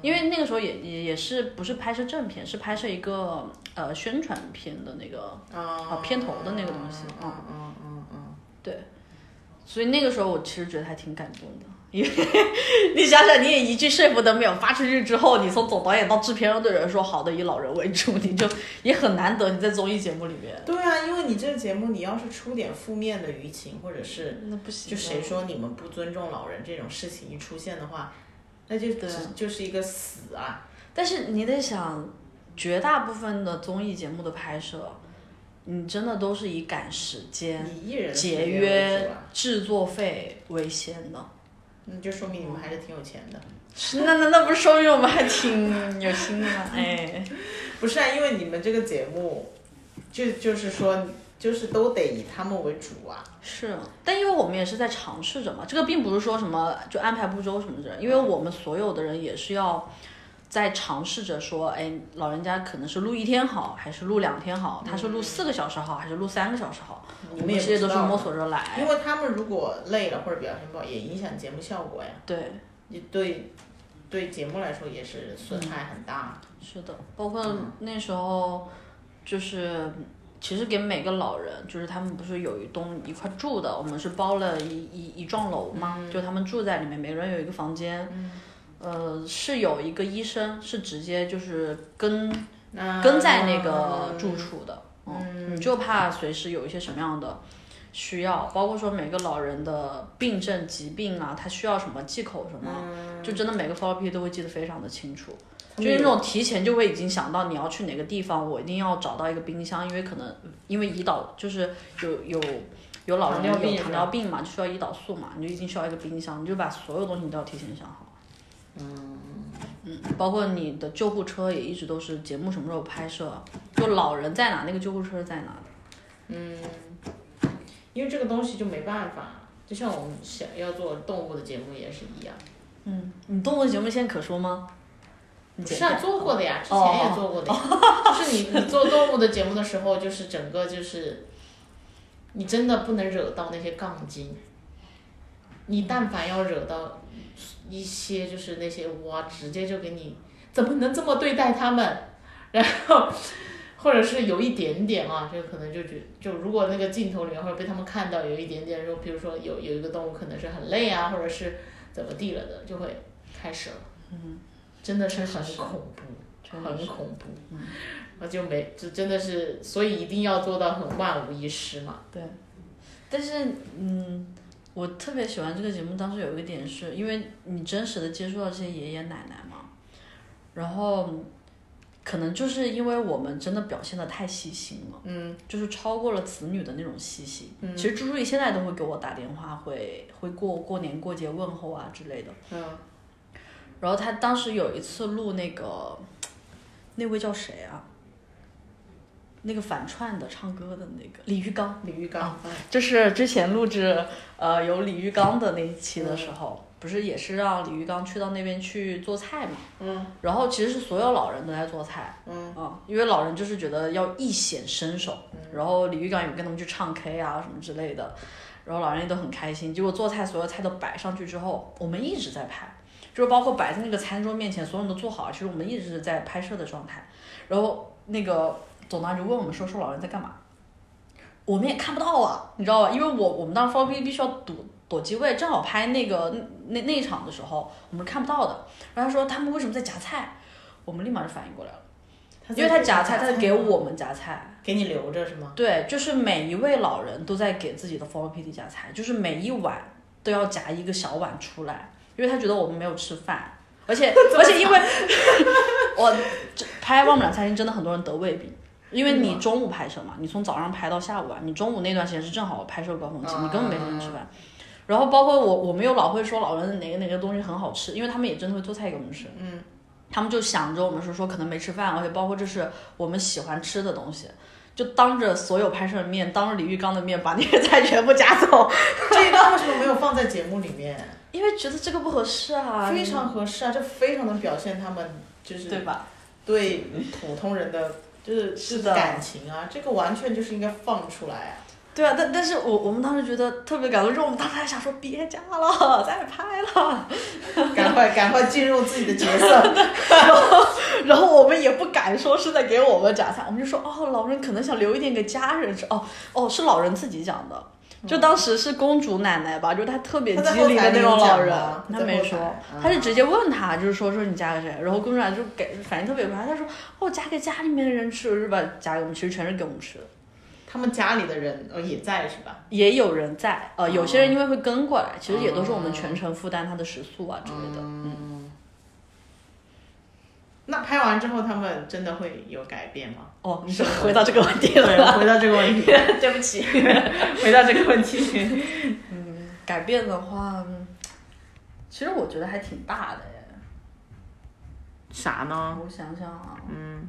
因为那个时候也也也是不是拍摄正片，是拍摄一个呃宣传片的那个啊片头的那个东西嗯嗯嗯嗯，对，所以那个时候我其实觉得还挺感动的，因为 *laughs* 你想想，你也一句说服都没有，发出去之后，你从总导演到制片人的人说好的以老人为主，你就也很难得你在综艺节目里面，对啊，因为你这个节目，你要是出点负面的舆情，或者是那不行，就谁说你们不尊重老人这种事情一出现的话，那就得就是一个死啊。但是你得想，绝大部分的综艺节目的拍摄，你真的都是以赶时间。以艺人节约制作费为先的。那就说明你们还是挺有钱的。是那那那不是说明我们还挺有心的吗？*laughs* 哎，不是啊，因为你们这个节目，就就是说，就是都得以他们为主啊。是，但因为我们也是在尝试着嘛，这个并不是说什么就安排不周什么的，因为我们所有的人也是要在尝试着说，哎，老人家可能是录一天好，还是录两天好，他是录四个小时好，还是录三个小时好，我们这些都是摸索着来。因为他们如果累了或者表现不好，也影响节目效果呀。对，你对，对节目来说也是损害很大。是的，包括那时候，就是其实给每个老人，就是他们不是有一栋一块住的，我们是包了一一一幢楼嘛，就他们住在里面，每个人有一个房间。呃，是有一个医生是直接就是跟那跟在那个住处的，嗯，你就怕随时有一些什么样的需要，包括说每个老人的病症、疾病啊，他需要什么忌口什么，就真的每个 follow P 都会记得非常的清楚。就是那种提前就会已经想到你要去哪个地方，我一定要找到一个冰箱，因为可能因为胰岛就是有有有老人糖尿病有糖尿病嘛，就需要胰岛素嘛，你就一定需要一个冰箱，你就把所有东西你都要提前想好。嗯嗯包括你的救护车也一直都是节目什么时候拍摄，就老人在哪，那个救护车在哪嗯。因为这个东西就没办法，就像我们想要做动物的节目也是一样。嗯，你动物节目现在可说吗？你不是啊，做过的呀，之前也做过的呀。*laughs* 就是你你做动物的节目的时候，就是整个就是，你真的不能惹到那些杠精。你但凡要惹到一些就是那些哇，直接就给你怎么能这么对待他们？*laughs* 然后或者是有一点点啊，就可能就觉就如果那个镜头里面或者被他们看到有一点点，就比如说有有一个动物可能是很累啊，或者是怎么地了的，就会开始了。嗯，真的是很恐怖。很恐怖，那就没就真的是，所以一定要做到很万无一失嘛。对，但是嗯，我特别喜欢这个节目，当时有一个点是因为你真实的接触到这些爷爷奶奶嘛，然后可能就是因为我们真的表现的太细心了，嗯，就是超过了子女的那种细心。其实朱朱怡现在都会给我打电话，会会过过年过节问候啊之类的。嗯，然后他当时有一次录那个，那位叫谁啊？那个反串的唱歌的那个李玉刚，李玉刚，嗯就是之前录制呃有李玉刚的那一期的时候，不是也是让李玉刚去到那边去做菜嘛？嗯，然后其实是所有老人都在做菜，嗯啊，因为老人就是觉得要一显身手，然后李玉刚也跟他们去唱 K 啊什么之类的，然后老人也都很开心。结果做菜所有菜都摆上去之后，我们一直在拍，就是包括摆在那个餐桌面前，所有人都做好，其实我们一直是在拍摄的状态。然后那个总导演就问我们说说老人在干嘛，我们也看不到啊，你知道吧？因为我我们当时 f o r 必须要躲躲机位，正好拍那个那那一场的时候，我们是看不到的。然后他说他们为什么在夹菜，我们立马就反应过来了，因为他夹菜，他在给我们夹菜。给你留着是吗？对，就是每一位老人都在给自己的 f o r PD 夹菜，就是每一碗都要夹一个小碗出来，因为他觉得我们没有吃饭，而且 *laughs* 而且因为 *laughs* 我这拍《忘不了餐厅》真的很多人得胃病。因为你中午拍摄嘛，你从早上拍到下午啊，你中午那段时间是正好拍摄高峰期，你根本没时间吃饭。然后包括我，我们又老会说老人哪个哪个东西很好吃，因为他们也真的会做菜给我们吃。嗯，他们就想着我们是说可能没吃饭，而且包括这是我们喜欢吃的东西，就当着所有拍摄的面，当着李玉刚的面把那些菜 *laughs* 全部夹走，这一段为什么没有放在节目里面？*laughs* 因为觉得这个不合适啊，非常合适啊，这非常能表现他们就是对吧？对普通人的就是是的感情啊，这个完全就是应该放出来啊。对啊，但但是我我们当时觉得特别感动，就是我们当时还想说别加了，再拍了。*laughs* 赶快赶快进入自己的角色。*laughs* 然后我们也不敢说是在给我们夹菜，我们就说哦，老人可能想留一点给家人吃。哦哦，是老人自己讲的，就当时是公主奶奶吧，就是她特别机灵的那种老人她没说她是直接问她，就是说说你嫁给谁，然后公主奶奶就给反应特别快，她说哦嫁给家里面的人吃，是吧？嫁给我们，其实全是给我们吃的。他们家里的人呃也在是吧？也有人在，呃，有些人因为会跟过来，其实也都是我们全程负担他的食宿啊之类的。嗯，那拍完之后他们真的会有改变吗？哦，你说 *laughs* 回到这个问题了。对，回到这个问题，*laughs* 对不起。*laughs* 回到这个问题。嗯改变的话，嗯其实我觉得还挺大的耶。啥呢？我想想啊，嗯，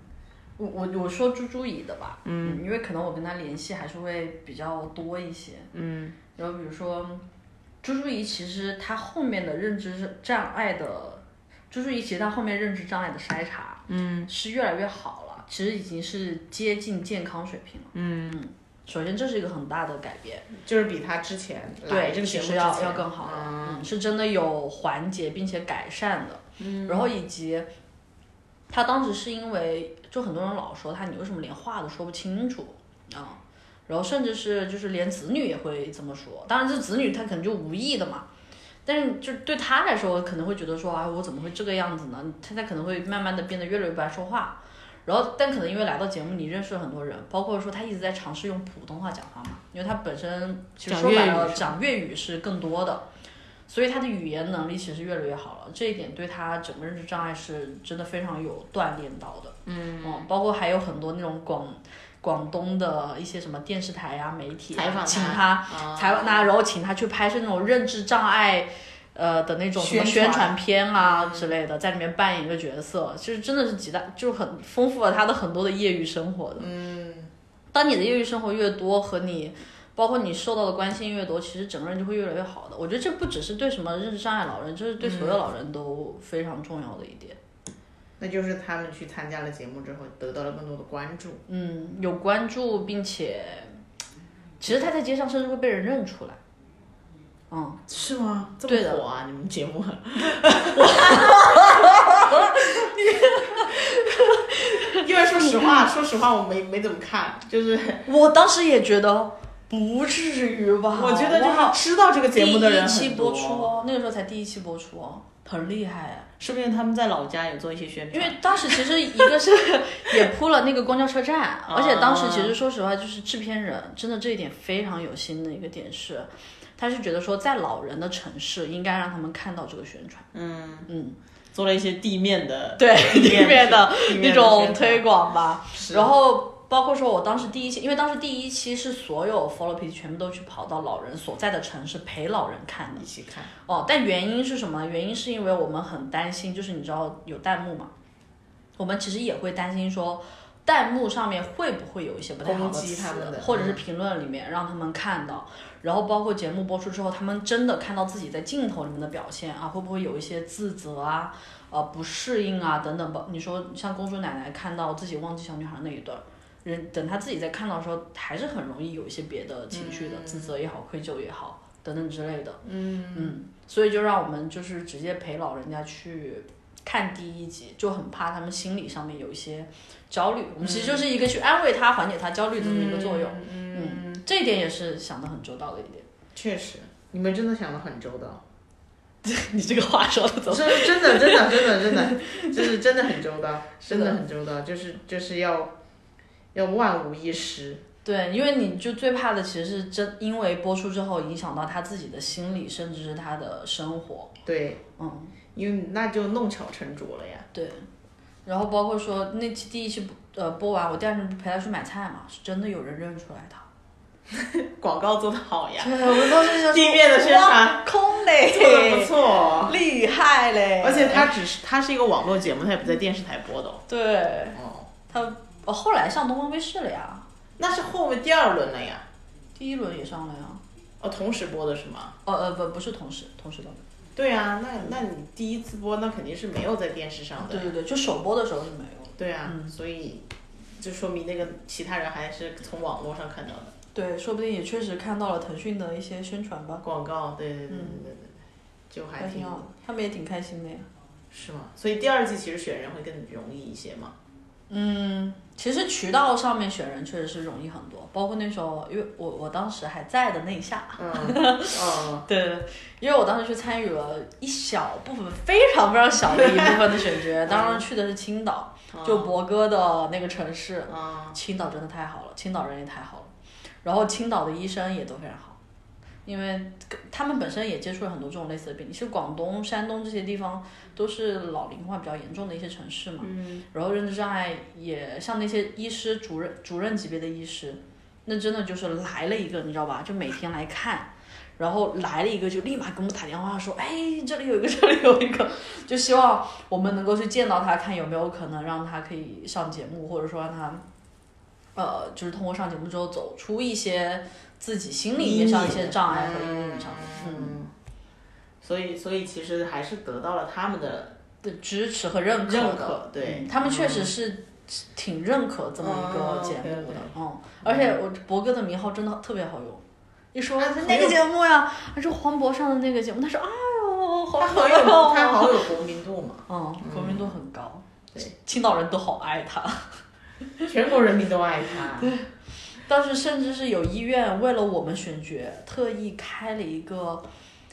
我我我说朱朱怡的吧，嗯，因为可能我跟他联系还是会比较多一些，嗯然后比如说朱朱怡，其实她后面的认知障碍的，朱朱怡其实她后面认知障碍的筛查，嗯是越来越好了，其实已经是接近健康水平了。嗯，首先这是一个很大的改变，就是比他之前来对，这个节目要目之前要更好了，嗯嗯，是真的有缓解并且改善的，嗯，然后以及他当时是因为就很多人老说他你为什么连话都说不清楚啊，然后甚至是就是连子女也会这么说，当然这子女他可能就无意的嘛。但是就对他来说，可能会觉得说啊，我怎么会这个样子呢？他他可能会慢慢的变得越来越不爱说话，然后但可能因为来到节目，你认识了很多人，包括说他一直在尝试用普通话讲话嘛，因为他本身其实说白了讲粤语是更多的，所以他的语言能力其实越来越好了，这一点对他整个认知障碍是真的非常有锻炼到的。嗯，包括还有很多那种广广东的一些什么电视台呀、媒体啊采访他请他啊采访他，然后请他去拍摄那种认知障碍。呃的那种什么宣传片啊之类的，在里面扮演一个角色，其实真的是极大，就是很丰富了他的很多的业余生活的。嗯当你的业余生活越多，和你包括你受到的关心越多，其实整个人就会越来越好的。我觉得这不只是对什么认知障碍老人，这是对所有老人都非常重要的一点。那就是他们去参加了节目之后，得到了更多的关注。嗯，有关注，并且其实他在街上甚至会被人认出来。嗯，是吗？这么火啊！你们节目，*laughs* 因为说实话，说实话，我没没怎么看，就是我当时也觉得不至于吧。我觉得就是知道这个节目的人第一期，播出哦，那个时候才第一期播出哦，很厉害啊。说不定他们在老家也做一些宣传。因为当时其实一个是 *laughs* 也铺了那个公交车站，而且当时其实说实话，就是制片人真的这一点非常有心的一个点是，他是觉得说在老人的城市应该让他们看到这个宣传，嗯，嗯，做了一些地面的对地面的那种推广吧，然后。包括说，我当时第一期，因为当时第一期是所有 follow P 全部都去跑到老人所在的城市陪老人看的一，起看，哦，但原因是什么？原因是因为我们很担心，就是你知道有弹幕嘛，我们其实也会担心说，弹幕上面会不会有一些不太好的词或者是评论里面让他们看到，然后包括节目播出之后，他们真的看到自己在镜头里面的表现啊，会不会有一些自责啊、呃不适应啊等等吧？你说像公主奶奶看到自己忘记小女孩那一段儿。人等他自己在看到的时候，还是很容易有一些别的情绪的，自责也好，愧疚也好，等等之类的。嗯嗯，所以就让我们就是直接陪老人家去看第一集，就很怕他们心理上面有一些焦虑。我们其实就是一个去安慰他、缓解他焦虑的这么一个作用。嗯，嗯，这一点也是想的很周到的一点。确实，你们真的想的很周到，*laughs* 你这个话说的怎么？真真的真的真的真 *laughs* 的，就是真的很周到，真的很周到，就是就是要要万无一失。对，因为你就最怕的其实是真，因为播出之后影响到他自己的心理，甚至是他的生活。对，嗯，因为那就弄巧成拙了呀。对。然后包括说那期第一期呃播完，我第二天不陪他去买菜嘛，是真的有人认出来他。*laughs* 广告做得好呀，对，我当时就说地面的宣传空嘞，做的不错。厉害嘞！而且它只是它是一个网络节目，它也不在电视台播的哦。对哦，他哦后来上东方卫视了呀，那是后面第二轮了呀。第一轮也上了呀。哦，同时播的是吗？哦呃不不是同时同时的，对啊，那那你第一次播，那肯定是没有在电视上的。对对对，就首播的时候是没有。对啊，嗯所以就说明那个其他人还是从网络上看到的对，说不定也确实看到了腾讯的一些宣传吧，广告。对对对对嗯对就还挺还挺好的，他们也挺开心的呀。是吗？所以第二季其实选人会更容易一些嘛。嗯，其实渠道上面选人确实是容易很多，包括那时候，因为我我当时还在的那一下，嗯 *laughs* 嗯，对，因为我当时去参与了一小部分，非常非常小的一部分的选角，*laughs* 当时去的是青岛，就博哥的那个城市，嗯青岛真的太好了，青岛人也太好了，然后青岛的医生也都非常好，因为他们本身也接触了很多这种类似的病例。其实广东、山东这些地方都是老龄化比较严重的一些城市嘛，嗯然后认知障碍也像那些医师、主任、主任级别的医师，那真的就是来了一个，你知道吧？就每天来看。然后来了一个，就立马给我们打电话说，哎，这里有一个，这里有一个，*laughs* 就希望我们能够去见到他，看有没有可能让他可以上节目，或者说让他，呃，就是通过上节目之后走出一些自己心理面上一些障碍和阴影上，面，嗯，所以所以其实还是得到了他们的的支持和认可的认可，对嗯他们确实是挺认可这么一个节目嗯的嗯，而且我博哥的名号真的特别好用。一说啊很哪个节目呀？他说黄渤上的那个节目，他说哎呦，好他可好有爱他好哦。有国民度嘛，嗯，国民度很高，对，青岛人都好爱他。*laughs* 全国人民都爱他。*laughs* 当时甚至是有医院为了我们选角，特意开了一个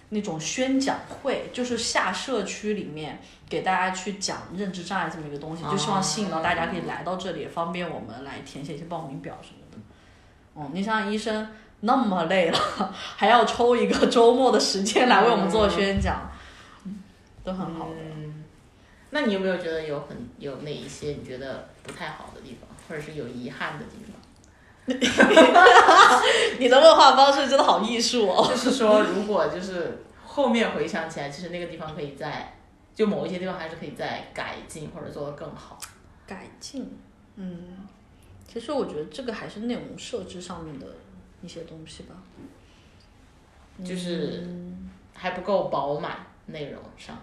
那种宣讲会，就是下社区里面给大家去讲认知障碍这么一个东西，就希望吸引到大家可以来到这里，方便我们来填写一些报名表什么的。哦，你想想医生那么累了，*laughs* 还要抽一个周末的时间来为我们做宣讲，都很好的。嗯，那你有没有觉得有很有哪一些你觉得不太好的地方，或者是有遗憾的地方？*laughs* 你的问话方式真的好艺术哦。就是说，如果就是后面回想起来，其实那个地方可以再，就某一些地方还是可以再改进或者做得更好。改进，嗯，其实我觉得这个还是内容设置上面的一些东西吧。就是还不够饱满内容上。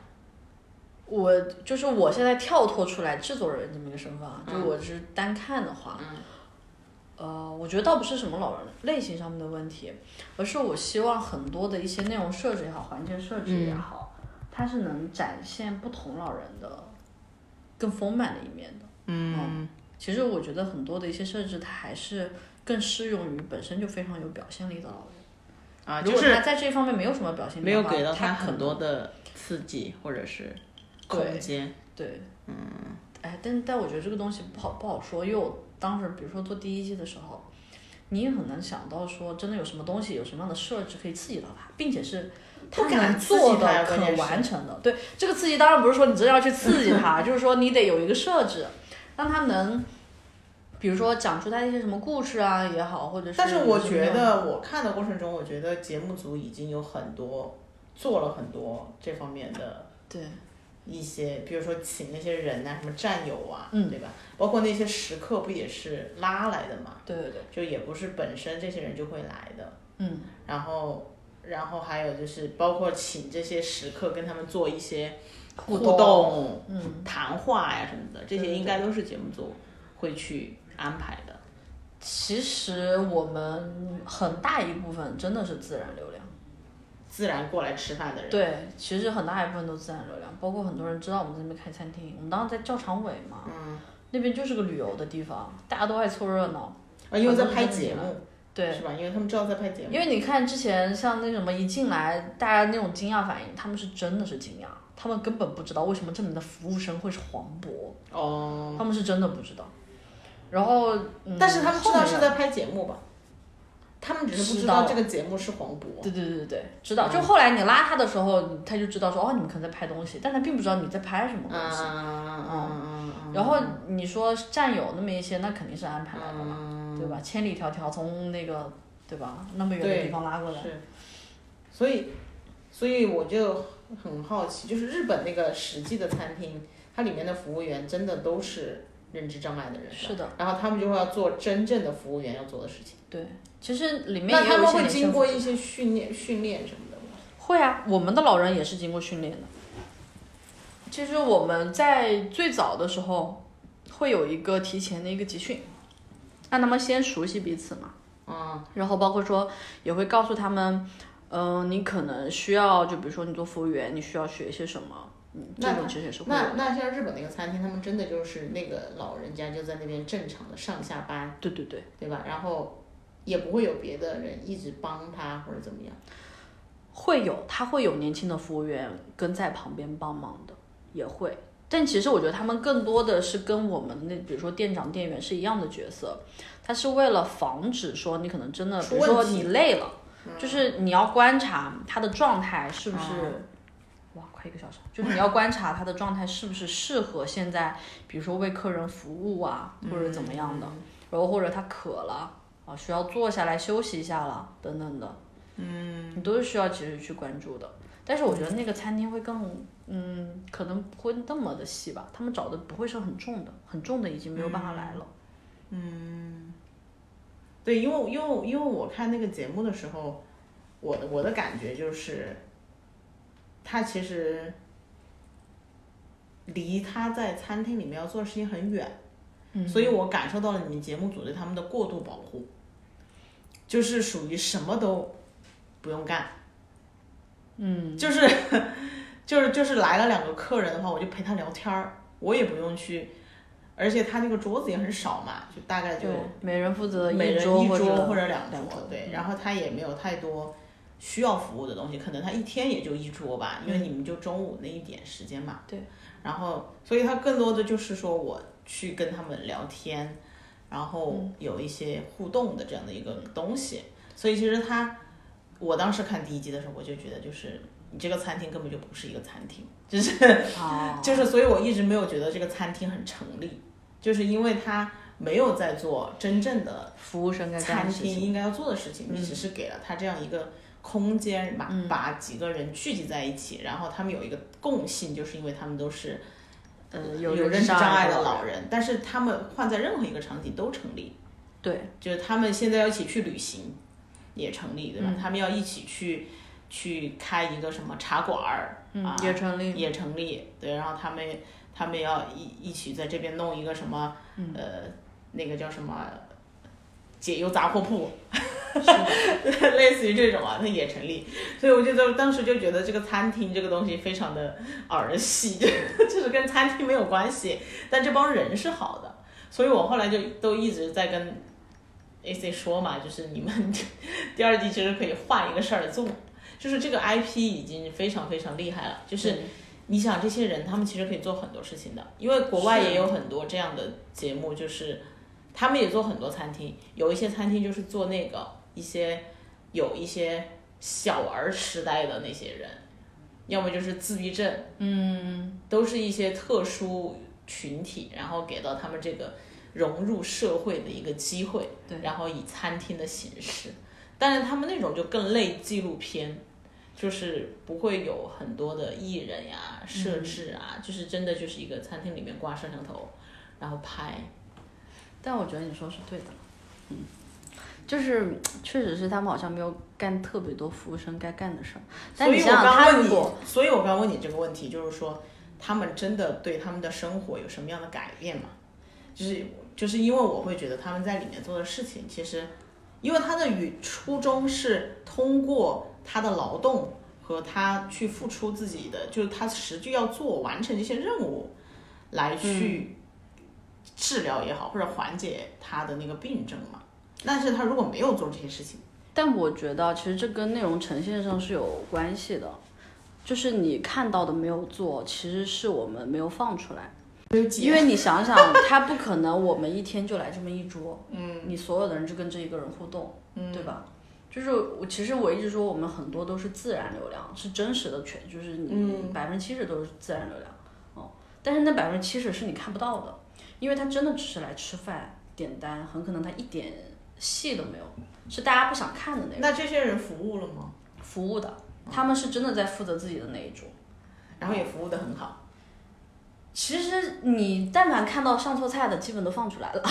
我就是我现在跳脱出来制作人这么一个身份啊，就我是单看的话，呃，我觉得倒不是什么老人类型上面的问题，而是我希望很多的一些内容设置也好，环境设置也好，它是能展现不同老人的更丰满的一面的。嗯其实我觉得很多的一些设置，它还是更适用于本身就非常有表现力的老人。啊，如果他在这方面没有什么表现力没有的话，给到他很多的刺激或者是空间。对，嗯，哎，但但我觉得这个东西不好不好说，因为我当时比如说做第一季的时候，你也很难想到说真的有什么东西有什么样的设置可以刺激到他，并且是他不敢能做的可完成的。对，这个刺激当然不是说你真的要去刺激他，*laughs* 就是说你得有一个设置，让他能。比如说讲出他一些什么故事啊也好，或者是但是我觉得我看的过程中，我觉得节目组已经有很多做了很多这方面的对一些，比如说请那些人呐、什么战友啊，嗯对吧？包括那些食客不也是拉来的嘛？对对对，就也不是本身这些人就会来的。嗯，然后，然后还有就是包括请这些食客跟他们做一些互动动、嗯，谈话呀什么的，这些应该都是节目组会去安排的。其实我们很大一部分真的是自然流量。自然过来吃饭的人，对，其实很大一部分都自然流量，包括很多人知道我们在那边开餐厅，我们当时在教场委嘛，嗯，那边就是个旅游的地方，大家都爱凑热闹。啊，因为在拍节目，对，是吧？因为他们知道在拍节目，因为你看之前像那什么一进来，大家那种惊讶反应，他们是真的是惊讶，他们根本不知道为什么这里面的服务生会是黄渤，哦，他们是真的不知道。然后，嗯、但是他们知道是在拍节目吧？他们只是不知知道道这个节目是黄渤。对对对对对，知道。就后来你拉他的时候，他就知道说哦，你们可能在拍东西，但他并不知道你在拍什么东西。嗯嗯嗯嗯。然后你说战友那么一些，那肯定是安排来的嘛，嗯，对吧？千里迢迢从那个，对吧？那么远的地方拉过来，是，所以，所以我就很好奇，就是日本那个实际的餐厅，它里面的服务员真的都是认知障碍的人吧，是的，然后他们就会要做真正的服务员要做的事情。对。其实里面那他们会经过一些训练训练什么的吗？会啊，我们的老人也是经过训练的。其实我们在最早的时候会有一个提前的一个集训，让他们先熟悉彼此嘛。嗯，然后包括说也会告诉他们，嗯、你可能需要，就比如说你做服务员，你需要学一些什么，嗯，这种其实也是会。那那像日本那个餐厅，他们真的就是那个老人家就在那边正常的上下班，对对对，对吧？然后也不会有别的人一直帮他或者怎么样。会有，他会有年轻的服务员跟在旁边帮忙的，也会。但其实我觉得他们更多的是跟我们那，比如说店长、店员是一样的角色，他是为了防止说你可能真的，比如说你累了，就是你要观察他的状态是不是，哇，快一个小时，就是你要观察他的状态是不是适合现在，比如说为客人服务啊，或者怎么样的，然后或者他渴了啊，需要坐下来休息一下了等等的，嗯，你都是需要其实去关注的。但是我觉得那个餐厅会更，嗯，可能不会那么的细吧，他们找的不会是很重的，很重的已经没有办法来了。嗯对，因为因为因为我看那个节目的时候，我的我的感觉就是，他其实离他在餐厅里面要做的事情很远，所以我感受到了你们节目组对他们的过度保护，就是属于什么都不用干，嗯，*laughs* 就是就是就是来了两个客人的话，我就陪他聊天儿，我也不用去。而且他那个桌子也很少嘛，就大概就，每人负责每人一桌或者两桌，对，然后他也没有太多需要服务的东西，可能他一天也就一桌吧，因为你们就中午那一点时间嘛。对。然后，所以他更多的就是说我去跟他们聊天，然后有一些互动的这样的一个东西。所以其实他，我当时看第一集的时候，我就觉得就是你这个餐厅根本就不是一个餐厅，就是哦，*laughs* 就是，所以我一直没有觉得这个餐厅很成立，就是因为他没有在做真正的服务生该餐。厅应该要做的事情，你只是给了他这样一个空间，把、嗯。把几个人聚集在一起，然后他们有一个共性，就是因为他们都是呃，有认认知障碍的老老人，但是他们换在任何一个场景都成立。对，就是他们现在要一起去旅行，也成立，对吧？嗯他们要一起去去开一个什么茶馆儿、嗯啊，也成立也成立，对，然后他们他们要一一起在这边弄一个什么，嗯呃，那个叫什么解忧杂货铺，*laughs* *laughs* 类似于这种啊，它也成立。所以我就当当时就觉得这个餐厅这个东西非常的儿戏，*laughs* 就是跟餐厅没有关系，但这帮人是好的，所以我后来就都一直在跟 AC 说嘛，就是你们第二季其实可以换一个事儿做，就是这个 IP 已经非常非常厉害了，就是。你想这些人，他们其实可以做很多事情的，因为国外也有很多这样的节目，就是他们也做很多餐厅，有一些餐厅就是做那个一些有一些小儿痴呆的那些人，要么就是自闭症，嗯，都是一些特殊群体，然后给到他们这个融入社会的一个机会，对。然后以餐厅的形式，但是他们那种就更类纪录片。就是不会有很多的艺人呀、设置啊，就是真的就是一个餐厅里面挂摄像头，然后拍。但我觉得你说是对的，嗯，就是确实是他们好像没有干特别多服务生该干的事儿，但所以我你想想，刚问你他如果，所以我刚问你这个问题，就是说他们真的对他们的生活有什么样的改变吗？就是就是因为我会觉得他们在里面做的事情，其实因为他的与初衷是通过他的劳动和他去付出自己的，就是他实际要做完成这些任务，来去治疗也好，或者缓解他的那个病症嘛。但是他如果没有做这些事情，但我觉得其实这跟内容呈现上是有关系的，就是你看到的没有做，其实是我们没有放出来。因为你想想，他不可能我们一天就来这么一桌，嗯，你所有的人就跟这一个人互动，嗯，对吧？就是我其实我一直说我们很多都是自然流量，是真实的全，就是你百分之七十都是自然流量，哦，但是那百分之七十是你看不到的，因为他真的只是来吃饭点单，很可能他一点戏都没有，是大家不想看的那种那这些人服务了吗？服务的，他们是真的在负责自己的那一桌。然后也服务的很好。其实你但凡看到上错菜的，基本都放出来了。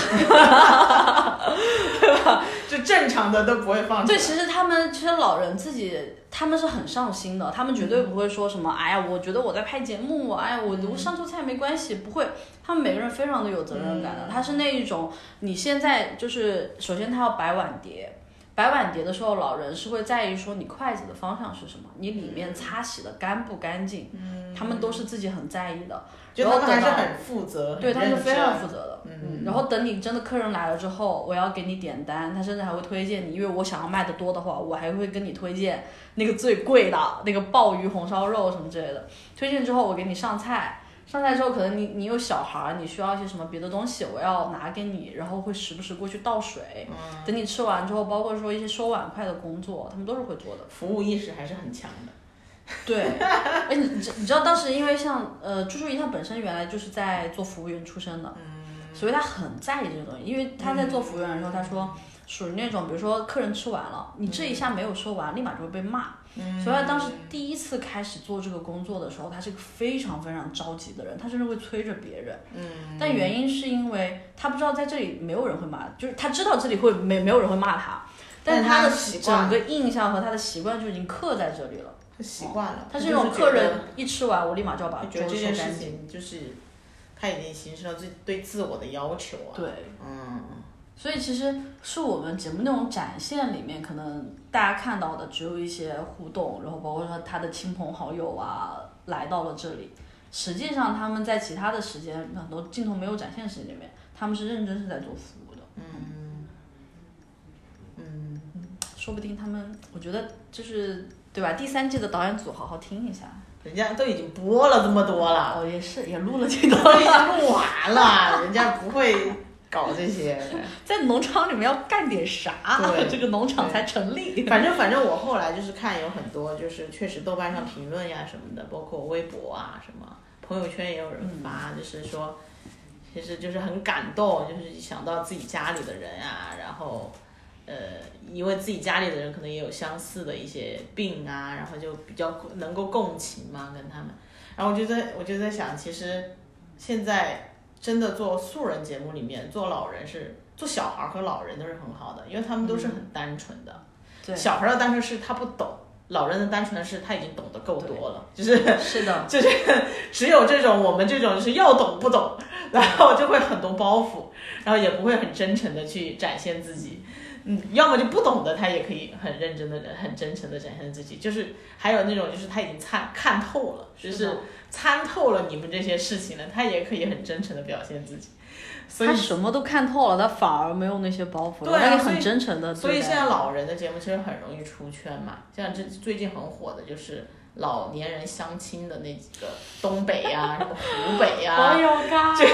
对 *laughs* 吧 *laughs* 就正常的都不会放出对，其实他们其实老人自己他们是很上心的，他们绝对不会说什么，哎呀，我觉得我在拍节目，哎呀，我我上错菜没关系，不会。他们每个人非常的有责任感的，他是那一种，你现在就是首先他要摆碗碟。摆碗碟的时候，老人是会在意说你筷子的方向是什么，你里面擦洗的干不干净，他们都是自己很在意的。就他们还是很负责，对，他是非常负责的。嗯，然后等你真的客人来了之后，我要给你点单，他甚至还会推荐你，因为我想要卖的多的话，我还会跟你推荐那个最贵的那个鲍鱼红烧肉什么之类的。推荐之后，我给你上菜，上菜之后可能你你有小孩儿，你需要一些什么别的东西，我要拿给你，然后会时不时过去倒水。等你吃完之后，包括说一些收碗筷的工作，他们都是会做的。服务意识还是很强的。*laughs* 对，*laughs* 哎，你你知你知道当时因为像呃朱淑怡她本身原来就是在做服务员出身的，所以她很在意这个东西，因为她在做服务员的时候，她说属于那种比如说客人吃完了，你这一下没有说完，立马就会被骂。所以她当时第一次开始做这个工作的时候，她是个非常非常着急的人，她甚至会催着别人。嗯。但原因是因为她不知道在这里没有人会骂，就是她知道这里会没没有人会骂她，但是她她的整个印象和她的习惯就已经刻在这里了。他习惯了，他是那种客人一吃完，我立马就要把桌子就觉得这件收干净。事情就是他已经形成了对对自我的要求啊。对，嗯，所以其实是我们节目内容展现里面，可能大家看到的只有一些互动，然后包括说他的亲朋好友啊来到了这里，实际上他们在其他的时间很多镜头没有展现时间里面，他们是认真是在做服务的。嗯嗯说不定他们，我觉得就是对吧？第三季的导演组好好听一下。人家都已经播了这么多了，哦，也是，也录了这多。都已经录完了，人家不会搞这些。*laughs* 在农场里面要干点啥对，这个农场才成立。反正反正我后来就是看有很多，就是确实豆瓣上评论呀什么的，包括微博啊什么，朋友圈也有人发，就是说，其实就是很感动，就是想到自己家里的人啊，然后，呃，因为自己家里的人可能也有相似的一些病啊，然后就比较能够共情嘛，跟他们。然后我就在我就在想，其实现在真的做素人节目里面做老人是做小孩儿和老人都是很好的，因为他们都是很单纯的。对，小孩儿的单纯是他不懂，老人的单纯是他已经懂得够多了，*laughs* 就是是的，*laughs* 就是 *laughs* 只有这种我们这种就是要懂不懂，然后就会很多包袱，然后也不会很真诚的去展现自己。嗯，要么就不懂的，他也可以很认真的、很真诚的展现自己。就是还有那种，就是他已经参看透了，就是是参透了你们这些事情了，他也可以很真诚的表现自己。所以他什么都看透了，他反而没有那些包袱，对啊他也很真诚的。所以现在老人的节目其实很容易出圈嘛，像这最近很火的就是老年人相亲的那几个东北呀、什么湖北 *laughs* 呀、就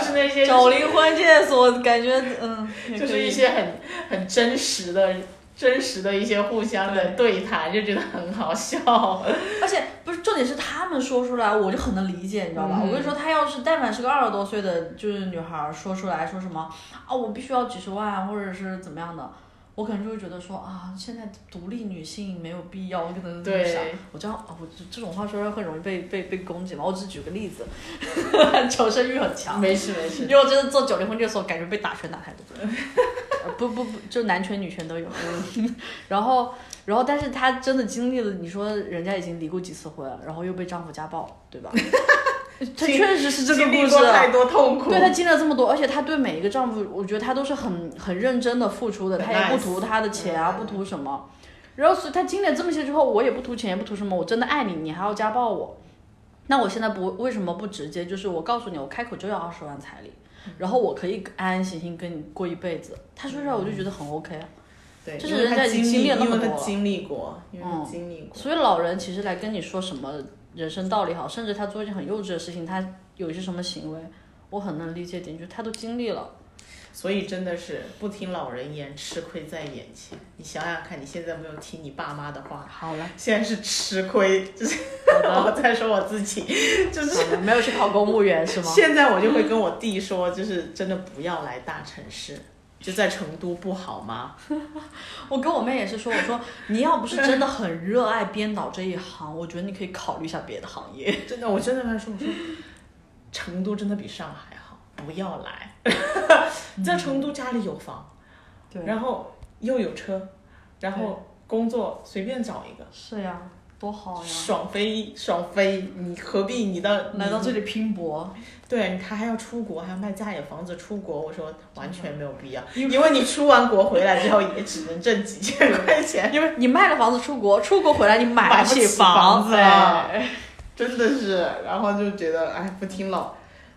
是那些找零婚介所，感觉嗯，就是一些很很真实的、真实的一些互相的对谈，就觉得很好笑。*laughs* 而且不是重点是他们说出来，我就很能理解，你知道吧？嗯我跟你说，他要是但凡是个二十多岁的，就是女孩儿说出来说什么啊，我必须要几十万，或者是怎么样的。我可能就会觉得说啊，现在独立女性没有必要，我可能对想，我这样啊，我这这种话说出来很容易被被被攻击嘛。我只是举个例子，*laughs* 求生欲很强。没事没事因，为我真的做九零婚这个时候，感觉被打拳打太多。*laughs* 呃不不不，就男拳女拳都有。嗯然后然后，但是她真的经历了，你说人家已经离过几次婚，然后又被丈夫家暴，对吧？她确实是这个故事。过太多痛苦。对她经历了这么多，而且她对每一个丈夫，我觉得她都是很很认真的付出的，很她也不图他的钱啊，嗯不图什么。然后所以她经历了这么些之后，我也不图钱，也不图什么，我真的爱你，你还要家暴我，那我现在不为什么不直接就是我告诉你，我开口就要二十万彩礼，然后我可以安安心心跟你过一辈子。她说出来我就觉得很 OK 啊。对，就是人家已经历了那么因为他多经历过，因为他嗯经历过。所以老人其实来跟你说什么人生道理好，甚至他做一件很幼稚的事情，他有一些什么行为，我很能理解点，就他都经历了。所以真的是不听老人言，吃亏在眼前。你想想看，你现在没有听你爸妈的话，好了，现在是吃亏。就是好 *laughs* 我在说我自己，就是，没有去考公务员是吗？现在我就会跟我弟说，就是真的不要来大城市，就在成都不好吗？*laughs* 我跟我妹也是说，我说 *laughs* 你要不是真的很热爱编导这一行，我觉得你可以考虑一下别的行业。真的，我真的跟她说，我说成都真的比上海好，不要来。在成都家里有房，对，然后又有车，然后工作随便找一个，是呀，多好呀！爽飞爽飞，你何必你到来到这里拼搏，对他还要出国，还要卖家里房子出国，我说完全没有必要，因为你出完国回来之后也只能挣几千块钱，因为你卖了房子出国，出国回来你买买不起起房房子 *laughs* 真的是，然后就觉得哎，不听老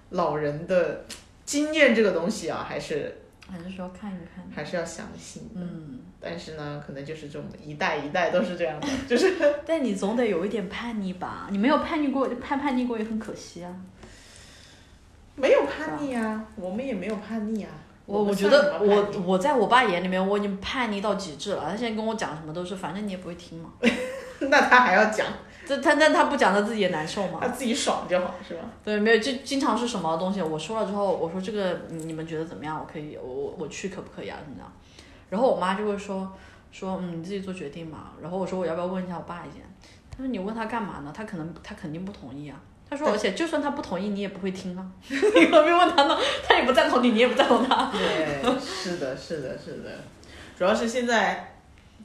老人的经验这个东西啊，还是还是说看一看。还是要相信的。嗯，但是呢，可能就是这种一代一代都是这样的，就是但你总得有一点叛逆吧？你没有叛逆过，叛叛逆过也很可惜啊。没有叛逆啊，我们也没有叛逆啊。我我觉得我我在我爸眼里面我已经叛逆到极致了，他现在跟我讲什么都是，反正你也不会听嘛。*laughs* 那他还要讲，这他但他不讲他自己也难受嘛他。自己爽就好，是吧？对，没有就经常是什么东西，我说了之后，我说这个嗯你们觉得怎么样？我可以，我我我去可不可以啊？怎么样？然后我妈就会说说嗯你自己做决定嘛。然后我说我要不要问一下我爸意见？他说你问他干嘛呢？他可能他肯定不同意啊。他说而且就算他不同意，你也不会听啊。你何必问他呢？他也不赞同你，你也不赞同他。对，是的，是的，是的。主要是现在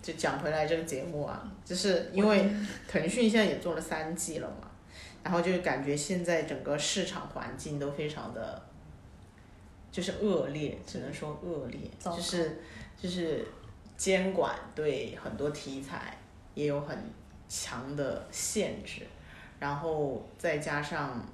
就讲回来这个节目啊，就是因为腾讯现在也做了三季了嘛，然后就感觉现在整个市场环境都非常的，就是恶劣，只能说恶劣，就是就是监管对很多题材也有很强的限制，然后再加上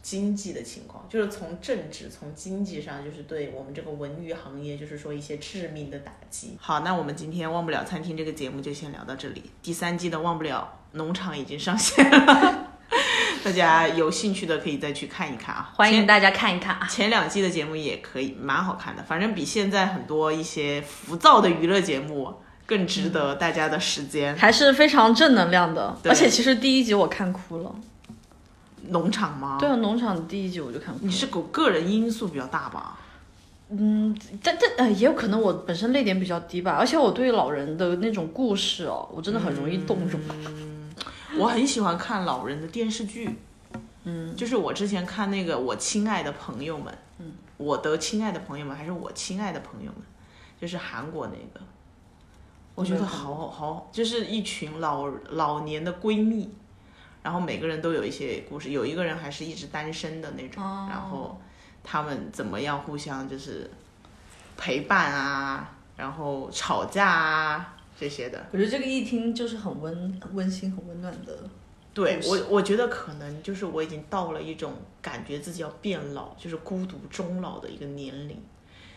经济的情况，就是从政治、从经济上，就是对我们这个文娱行业，就是说一些致命的打击。好，那我们今天忘不了餐厅这个节目就先聊到这里。第三季的忘不了农场已经上线了，*laughs* 大家有兴趣的可以再去看一看啊。欢迎大家看一看啊！前两季的节目也可以，蛮好看的，反正比现在很多一些浮躁的娱乐节目更值得大家的时间。还是非常正能量的，而且其实第一集我看哭了。农场吗？对啊，农场第一集我就看哭了。你是个个人因素比较大吧？嗯但但呃，也有可能我本身泪点比较低吧，而且我对老人的那种故事哦，我真的很容易动容。我很喜欢看老人的电视剧，嗯，就是我之前看那个《我亲爱的朋友们》，嗯，我的亲爱的朋友们，还是我亲爱的朋友们，就是韩国那个，我觉得好好，就是一群老老年的闺蜜，然后每个人都有一些故事，有一个人还是一直单身的那种，哦然后他们怎么样互相就是陪伴啊，然后吵架啊这些的。我觉得这个一听就是很温温馨、很温暖的。对，我我觉得可能就是我已经到了一种感觉自己要变老，就是孤独终老的一个年龄，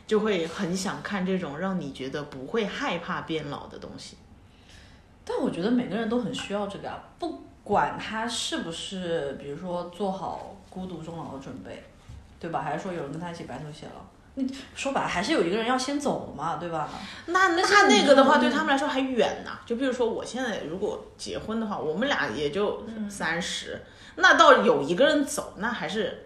就会很想看这种让你觉得不会害怕变老的东西。但我觉得每个人都很需要这个啊，不管他是不是，比如说做好孤独终老的准备，对吧？还是说有人跟他一起白头偕老？你说白了，还是有一个人要先走嘛，对吧？那那你那个的话，对他们来说还远呢。就比如说，我现在如果结婚的话，我们俩也就三十、那到有一个人走，那还是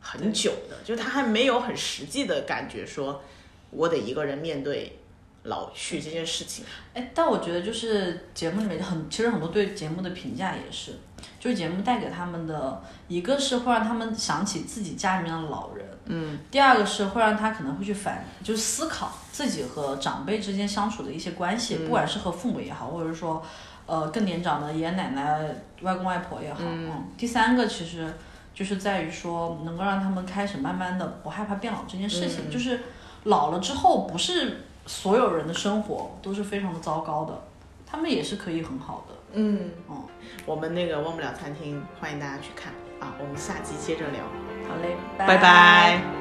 很久的，就是他还没有很实际的感觉，说我得一个人面对老去这件事情。哎，但我觉得就是节目里面很，其实很多对节目的评价也是，就是节目带给他们的，一个是会让他们想起自己家里面的老人，嗯，第二个是会让他可能会去反，就是思考自己和长辈之间相处的一些关系，不管是和父母也好，或者是说，呃，更年长的爷爷奶奶、外公外婆也好，嗯。第三个其实就是在于说，能够让他们开始慢慢的不害怕变老这件事情，就是老了之后，不是所有人的生活都是非常的糟糕的，他们也是可以很好的。嗯，哦，我们那个忘不了餐厅，欢迎大家去看啊！我们下期接着聊，好嘞，拜拜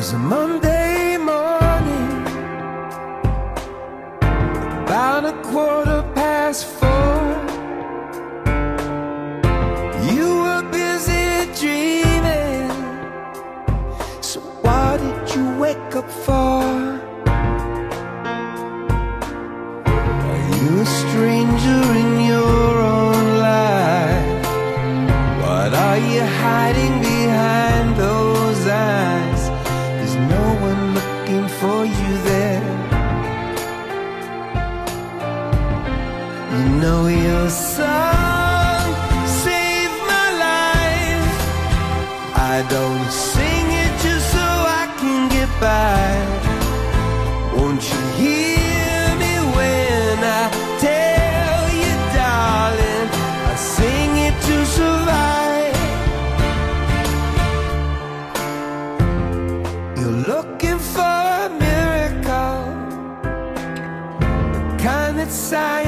was a Monday morning, about a quarter past four. Song saved my life. I don't sing it just so I can get by. Won't you hear me when I tell you, darling? I sing it to survive. You're looking for a miracle, the kind that science